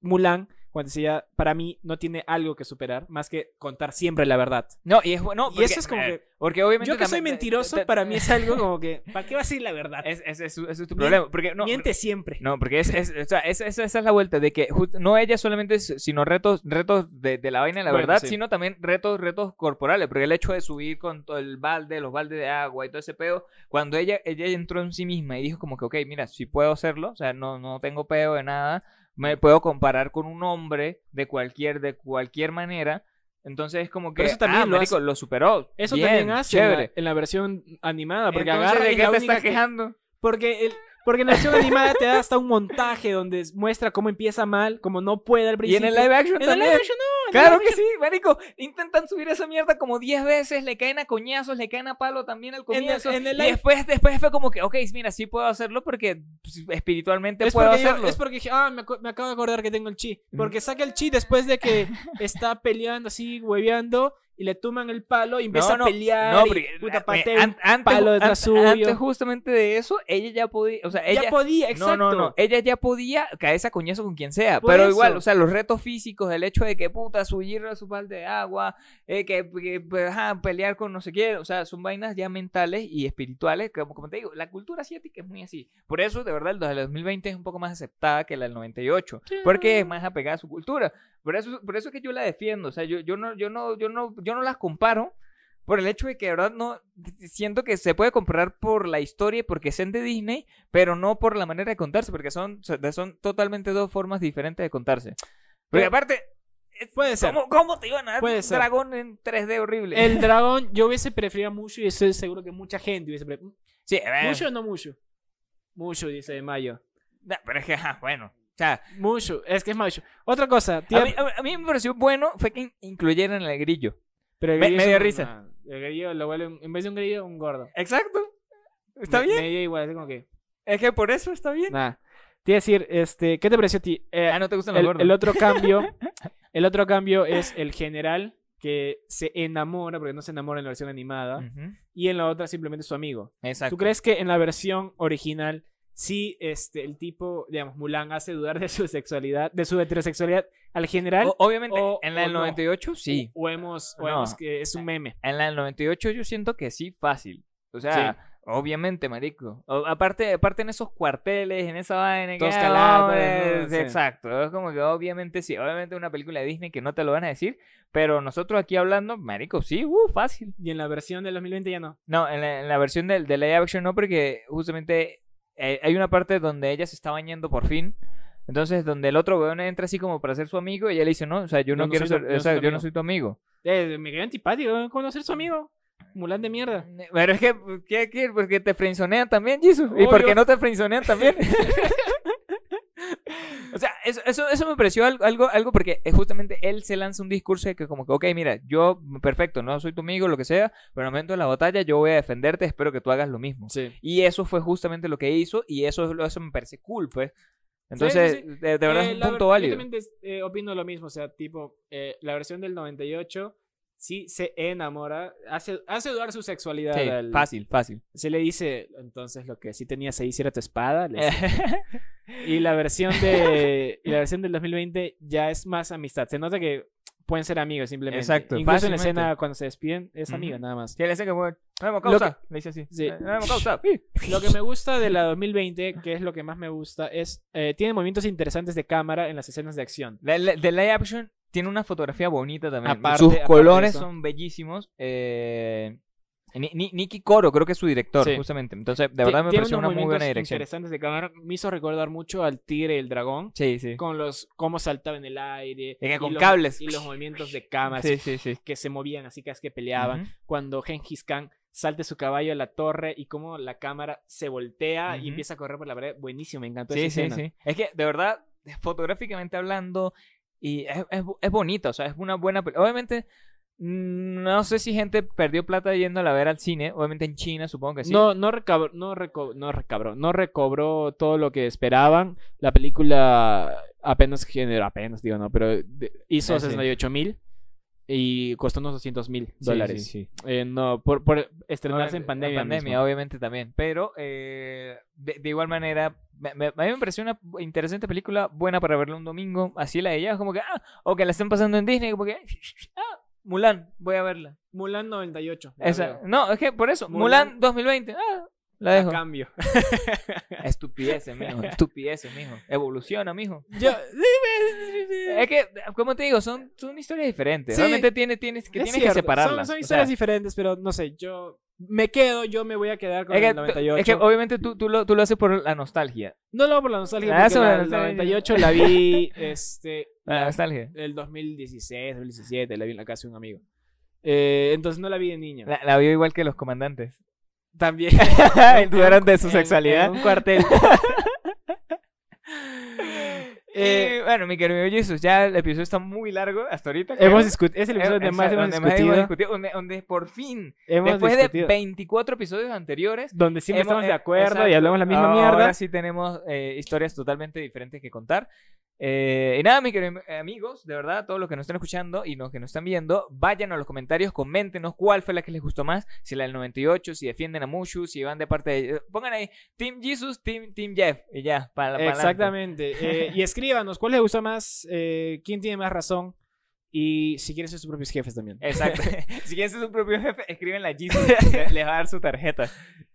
S1: Mulan cuando decía, para mí no tiene algo que superar más que contar siempre la verdad.
S2: No, y es bueno.
S1: Y eso es como
S2: eh,
S1: que-
S2: Porque obviamente.
S1: Yo que soy mentiroso,
S2: te- te-
S1: para mí es algo como que, ¿para qué vas a decir la verdad?
S2: Es, es, es, ese es tu problema. Porque no,
S1: Miente siempre.
S2: No, porque es, o sea, esa, es la vuelta de que no ella solamente, sino retos, retos de, de la vaina de la
S1: Bueno,
S2: verdad,
S1: sí.
S2: sino también retos, retos corporales, porque el hecho de subir con todo el balde, los baldes de agua y todo ese pedo, cuando ella, ella entró en sí misma y dijo como que, ok, mira, si puedo hacerlo, o sea, no, no tengo pedo de nada, me puedo comparar con un hombre de cualquier, de cualquier manera, entonces es como que,
S1: Pero eso también
S2: ah,
S1: lo
S2: marico,
S1: hace-
S2: lo superó.
S1: Eso
S2: bien,
S1: también hace en la,
S2: chévere.
S1: en la versión animada, porque
S2: Entonces,
S1: agarra
S2: ¿de qué te estás
S1: que-
S2: quejando?
S1: Porque, el, porque en la versión animada te da hasta un montaje donde muestra cómo empieza mal, cómo no puede al
S2: Y en
S1: principio.
S2: el live action
S1: En el live action no,
S2: Claro que sí, marico. Intentan subir esa mierda como 10 veces, le caen a coñazos, le caen a palo también al comienzo.
S1: en el
S2: y
S1: live-
S2: después, después fue como que, ok, mira, sí puedo hacerlo porque pues, espiritualmente
S1: Es
S2: puedo
S1: porque, yo-
S2: hacerlo.
S1: es porque dije, ah, me, me acabo de acordar que tengo el chi. Porque saca el chi después de que está peleando así, hueveando, y le tuman el palo y empieza
S2: no,
S1: a pelear.
S2: no,
S1: y,
S2: porque,
S1: puta,
S2: eh,
S1: patea
S2: an-
S1: un
S2: antes,
S1: palo detrás
S2: an-
S1: suyo.
S2: antes justamente de eso, ella ya podía, o sea, ella...
S1: ya podía, exacto.
S2: No, no, no. Ella ya podía caerse a coñazo con quien sea.
S1: Por
S2: pero
S1: eso.
S2: igual, o sea, los retos físicos, el hecho de que puta, subir a su balde de agua, eh, que, que, pues, ajá, pelear con no sé qué, o sea, son vainas ya mentales y espirituales. Como, como te digo, la cultura asiática es muy así. Por eso, de verdad, la del 2020 es un poco más aceptada que la del 98. Porque es más apegada a su cultura. Por eso, por eso es que yo la defiendo. O sea, yo, yo no, yo no, yo no, yo no las comparo. Por el hecho de que de verdad no siento que se puede comparar por la historia y porque sean de Disney, pero no por la manera de contarse, porque son, son totalmente dos formas diferentes de contarse. Porque
S1: Pero-
S2: aparte, es-
S1: Puede ser.
S2: ¿cómo, cómo te iban a dar
S1: Puede
S2: un
S1: ser.
S2: dragón en 3D horrible?
S1: El dragón, yo hubiese preferido mucho y estoy seguro que mucha gente hubiese preferido.
S2: Sí,
S1: ¿Mucho o no mucho? Mucho, dice Mayo.
S2: nah, pero es que, bueno. O sea,
S1: Mucho, es que es mucho. Otra cosa,
S2: a mí, a- a mí me pareció bueno fue que in- incluyeran el grillo.
S1: pero el
S2: me-
S1: grillo
S2: me
S1: es
S2: dio risa.
S1: el grillo lo vuelve, en vez de un grillo, un gordo.
S2: Exacto. Está
S1: Me-
S2: bien.
S1: Me dio igual, es como que.
S2: Es que por eso está bien.
S1: Nada. Te iba a decir, este, ¿qué te pareció a ti? Eh,
S2: Ah, no te gustan los
S1: el,
S2: gordos.
S1: el otro cambio, el otro cambio es el general que se enamora, porque no se enamora en la versión animada, y en la otra simplemente su amigo.
S2: Exacto.
S1: ¿Tú crees que en la versión original sí este, el tipo, digamos, Mulan hace dudar de su sexualidad, de su heterosexualidad al general?
S2: O- obviamente,
S1: o-
S2: en la del
S1: no?
S2: 98 sí.
S1: O hemos, o
S2: No.
S1: hemos que es un meme.
S2: En la del 98 yo siento que sí, fácil. O sea, obviamente, marico. Aparte, aparte en esos cuarteles, en esa vaina.
S1: Todos calados, ¿no? Sí.
S2: Exacto. Es como que obviamente sí. Obviamente una película de Disney que no te lo van a decir. Pero nosotros aquí hablando, marico, sí, uh, fácil.
S1: Y en la versión del 2020 ya no.
S2: No, en la, en la versión del, de live action no, porque justamente eh, hay una parte donde ella se está bañando por fin. Entonces, donde el otro weón entra así como para ser su amigo y ella le dice, no, o sea, yo no,
S1: no
S2: quiero ser,
S1: tu- no
S2: o sea, yo no
S1: amigo".
S2: soy tu amigo.
S1: Eh, me quedé antipático, ¿no? conocer su amigo. Mulan de mierda.
S2: Pero es que, ¿qué, qué? Porque te frenzonean también, Jesus. ¿Y por qué no te frenzonean también? o sea, eso, eso, eso me pareció algo, algo, porque eh, justamente él se lanza un discurso de que como que, ok, mira, yo, perfecto, no soy tu amigo, lo que sea, pero en el momento de la batalla yo voy a defenderte, espero que tú hagas lo mismo.
S1: Sí.
S2: Y eso fue justamente lo que hizo y eso, eso me parece cool, pues. Entonces,
S1: sí, sí.
S2: De, de verdad
S1: Eh,
S2: es un punto válido.
S1: Yo también eh, opino lo mismo, o sea, tipo, eh, la versión del 98 sí se enamora, hace, hace dudar su sexualidad.
S2: Sí,
S1: al-
S2: fácil, fácil.
S1: Se le dice, entonces lo que sí tenías ahí sí era tu espada. le. y la versión de y la versión del 2020 ya es más amistad. Se nota que pueden ser amigos simplemente.
S2: Exacto,
S1: Incluso en la
S2: fácilmente.
S1: escena cuando se despiden es amiga nada más.
S2: Sí, le dice que,
S1: Lo
S2: causa. Le dice así.
S1: Sí.
S2: "Eh, No hemos causa.
S1: Lo que me gusta de la 2020, que es lo que más me gusta, es eh, tiene movimientos interesantes de cámara en las escenas de acción.
S2: De, de- live action tiene una fotografía bonita también.
S1: Aparte-
S2: Sus
S1: aparte
S2: colores son bellísimos. Eh, Nicky Coro creo que es su director,
S1: Sí.
S2: justamente. Entonces, de verdad me
S1: tiene
S2: pareció una muy buena dirección.
S1: interesantes de cámara. Me hizo recordar mucho al tigre y el dragón.
S2: Sí, sí.
S1: Con los cómo saltaba en el aire. Y
S2: con
S1: los-
S2: cables.
S1: Y los movimientos de cámara
S2: Sí, sí, sí.
S1: que se movían así que es que peleaban. Cuando Genghis Khan salta su caballo a la torre y cómo la cámara se voltea y empieza a correr por la pared. Buenísimo, me encantó
S2: Sí,
S1: esa
S2: sí,
S1: escena.
S2: sí. Es que, de verdad, fotográficamente hablando, y es, es, es bonita, o sea, es una buena... Obviamente, no sé si gente perdió plata yendo a ver al cine. Obviamente en China, supongo que sí.
S1: No, no recabró, no, reco- no recabró, no recobró todo lo que esperaban. La película apenas generó, apenas digo, no, pero hizo
S2: Ah, sí.
S1: 68 mil. y costó unos 200 mil
S2: Sí,
S1: dólares.
S2: sí, sí.
S1: Eh, no, por, por estrenarse en pandemia.
S2: pandemia,
S1: mismo.
S2: obviamente también. Pero eh, de, de igual manera, me- me- a mí me pareció una interesante película, buena para verla un domingo. Así la de ella, como que, ah, o que la estén pasando en Disney, como que, ah, Mulan, voy a verla.
S1: Mulan 98. la
S2: Esa, no, es que por eso,
S1: Mulan-
S2: Mulan, 2020, ah, la
S1: A
S2: dejo.
S1: cambio.
S2: Estupideces, mijo, estupideces, mijo. Evoluciona, mijo.
S1: Yo,
S2: Es que, como te digo, son, son historias diferentes.
S1: Sí.
S2: Realmente tiene, tienes, que,
S1: Es
S2: tienes que separarlas.
S1: Son, son
S2: o
S1: historias
S2: sea,
S1: diferentes, pero no sé, yo me quedo, yo me voy a quedar con
S2: es que,
S1: el 98.
S2: es que obviamente tú, tú, lo, tú lo haces por la nostalgia.
S1: No lo hago por la nostalgia,
S2: Ah,
S1: porque la,
S2: la
S1: el
S2: nostalgia.
S1: 98 la vi, este,
S2: La
S1: la-
S2: nostalgia.
S1: el 2016, 2017, la vi en la casa de un amigo. Eh, entonces no la vi de niño.
S2: La, la vio igual que los comandantes.
S1: También.
S2: Dudaron de su
S1: En-
S2: sexualidad.
S1: En un cuartel.
S2: Eh, bueno, mi querido Jesus, ya el episodio está muy largo hasta ahorita.
S1: hemos discutido, es el episodio
S2: Eh,
S1: donde más hemos discutido.
S2: donde, donde por fin,
S1: Hemos
S2: después
S1: discutido.
S2: de 24 episodios anteriores,
S1: donde siempre
S2: hemos-
S1: estamos de
S2: eh,
S1: acuerdo y
S2: exacto,
S1: hablamos la misma
S2: ahora
S1: mierda.
S2: sí tenemos eh, historias totalmente diferentes que contar. Eh, y nada, mis queridos amigos, de verdad, todos los que nos están escuchando y los que nos están viendo, vayan a los comentarios, coméntenos cuál fue la que les gustó más, si la del 98, si defienden a Mushu, si van de parte de... Pongan ahí, Team Jesus, Team, team Jeff, y ya, para
S1: Exactamente. Eh, y escríbanos cuál les gusta más, eh, quién tiene más razón y si quieren ser sus propios jefes también.
S2: Exacto. si quieren ser su propio jefe, escriben la Jesus, le- les va a dar su tarjeta.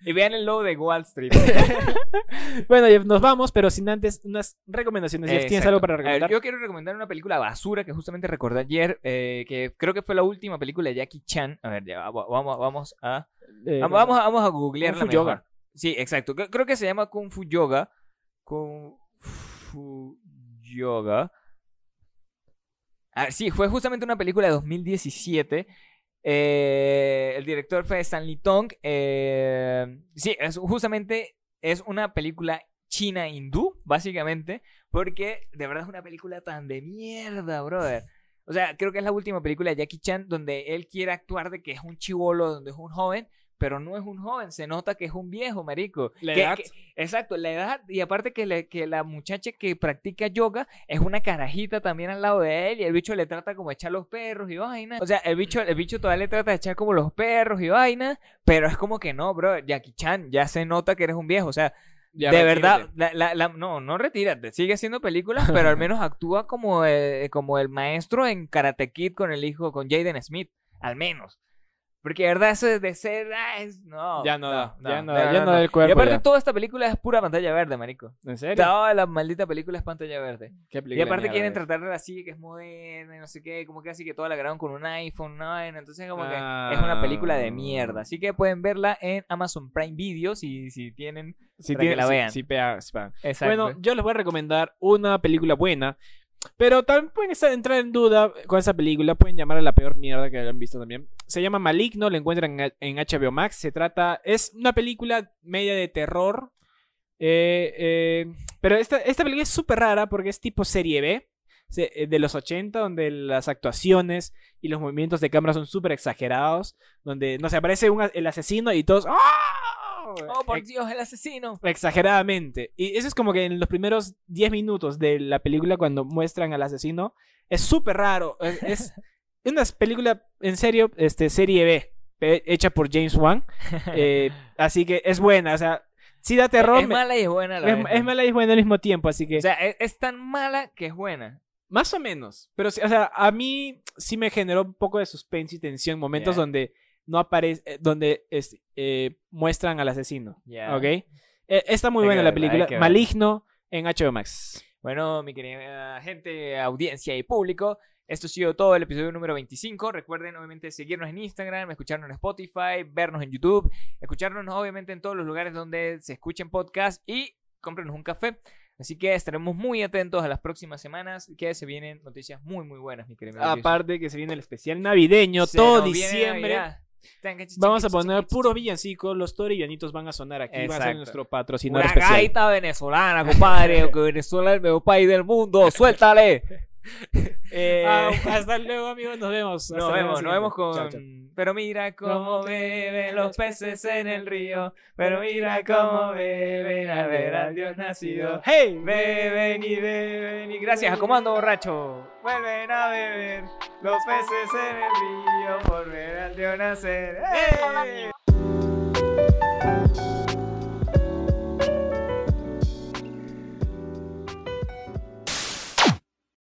S2: Y vean el logo de Wall Street.
S1: Bueno, Jeff, nos vamos, pero sin antes unas recomendaciones. Jeff, ¿tienes
S2: Exacto.
S1: algo para
S2: A ver,
S1: recomendar?
S2: yo quiero recomendar una película basura que justamente recordé ayer, eh, que creo que fue la última película de Jackie Chan. A ver, ya, vamos, vamos a...
S1: Eh,
S2: Vamos, vamos a, vamos a googlearla
S1: Kung Fu
S2: mejor.
S1: Yoga.
S2: Sí, exacto. Creo, creo que se llama Kung Fu Yoga. Kung Fu Yoga. Ah, sí, fue justamente una película de 2017. Eh, el director fue Stanley Tong. Eh, sí, es, justamente es una película china hindú, básicamente. Porque de verdad es una película tan de mierda, brother. O sea, creo que es la última película de Jackie Chan donde él quiere actuar de que es un chivolo, donde es un joven, pero no es un joven, se nota que es un viejo, marico.
S1: La
S2: Que-
S1: edad.
S2: que- exacto, la edad, y aparte que, le- que la muchacha que practica yoga es una carajita también al lado de él, y el bicho le trata como echar los perros y vaina. O sea, el bicho, el bicho todavía le trata de echar como los perros y vaina, pero es como que no, bro, Jackie Chan, ya se nota que eres un viejo, o sea,
S1: Ya,
S2: de
S1: retírate.
S2: verdad, la- la- la- no, no retírate, sigue haciendo películas, pero al menos actúa como, eh, como el maestro en Karate Kid con el hijo, con Jaden Smith, al menos. Porque de verdad eso es de ser, ah, es- no.
S1: Ya no da, ya no ya no da el cuerpo
S2: Y aparte
S1: ya.
S2: toda esta película es pura pantalla verde, marico.
S1: ¿En serio?
S2: Toda la maldita película es pantalla verde.
S1: ¿Qué
S2: Y
S1: película
S2: aparte
S1: de
S2: quieren tratarla así, que es moderna y no sé qué, como que así que toda la grabaron con un iPhone, ¿no? Entonces como que
S1: Ah.
S2: es una película de mierda. Así que pueden verla en Amazon Prime Video si, si tienen...
S1: Si
S2: para que
S1: tiene-
S2: la
S1: si-
S2: vean.
S1: si pega- si pagan.
S2: Exacto.
S1: Bueno, yo les voy a recomendar una película buena. Pero también pueden entrar en duda con esa película. Pueden llamar a la peor mierda que hayan visto también. Se llama Maligno, lo encuentran en, HBO Max. Se trata. Es una película media de terror. eh, eh, pero esta, esta película es súper rara porque es tipo serie B. se- eh, De los 80, donde las actuaciones y los movimientos de cámara son súper exagerados. Donde, no sé, aparece un el asesino y todos. ¡Ah!
S2: Oh, por Dios, el asesino.
S1: Exageradamente. Y eso es como que en los primeros 10 minutos de la película, cuando muestran al asesino, es súper raro. Es, es una película, en serio, este, serie B, hecha por James Wan. Eh, así que es buena, o sea, sí da terror.
S2: es
S1: me-
S2: mala y es buena la
S1: es,
S2: vez.
S1: es mala y es buena al mismo tiempo, así que
S2: O sea, es, es tan mala que es buena.
S1: más o menos. Pero, o sea, a mí sí me generó un poco de suspense y tensión, momentos donde no aparece, eh, donde es- eh, muestran al asesino.
S2: Ya.
S1: ¿Ok? Eh, está muy buena la película. Maligno en HBO Max.
S2: Bueno, mi querida gente, audiencia y público, esto ha sido todo el episodio número 25. Recuerden, obviamente, seguirnos en Instagram, escucharnos en Spotify, vernos en YouTube, escucharnos, obviamente, en todos los lugares donde se escuchen podcasts y cómprenos un café. Así que estaremos muy atentos a las próximas semanas, que se vienen noticias muy, muy buenas, mi querido.
S1: Aparte que se viene el especial navideño,
S2: Se
S1: todo diciembre. Vamos a poner
S2: chichi.
S1: villancicos, los torianitos van a sonar aquí, va a ser nuestro patrocinador
S2: Una
S1: especial.
S2: gaita venezolana, compadre, que Venezuela es el mejor país del mundo. ¡Suéltale! Eh,
S1: Ah, hasta luego, amigos. Nos vemos.
S2: Nos vemos, nos vemos con...
S1: siguiente. Chao, chao.
S2: Pero mira cómo beben los peces en el río. Pero mira cómo beben a ver al Dios nacido.
S1: ¡Hey!
S2: Beben y beben y gracias a Comando Borracho. Vuelven a beber los peces en el río por ver al Dios nacer. ¡Hey!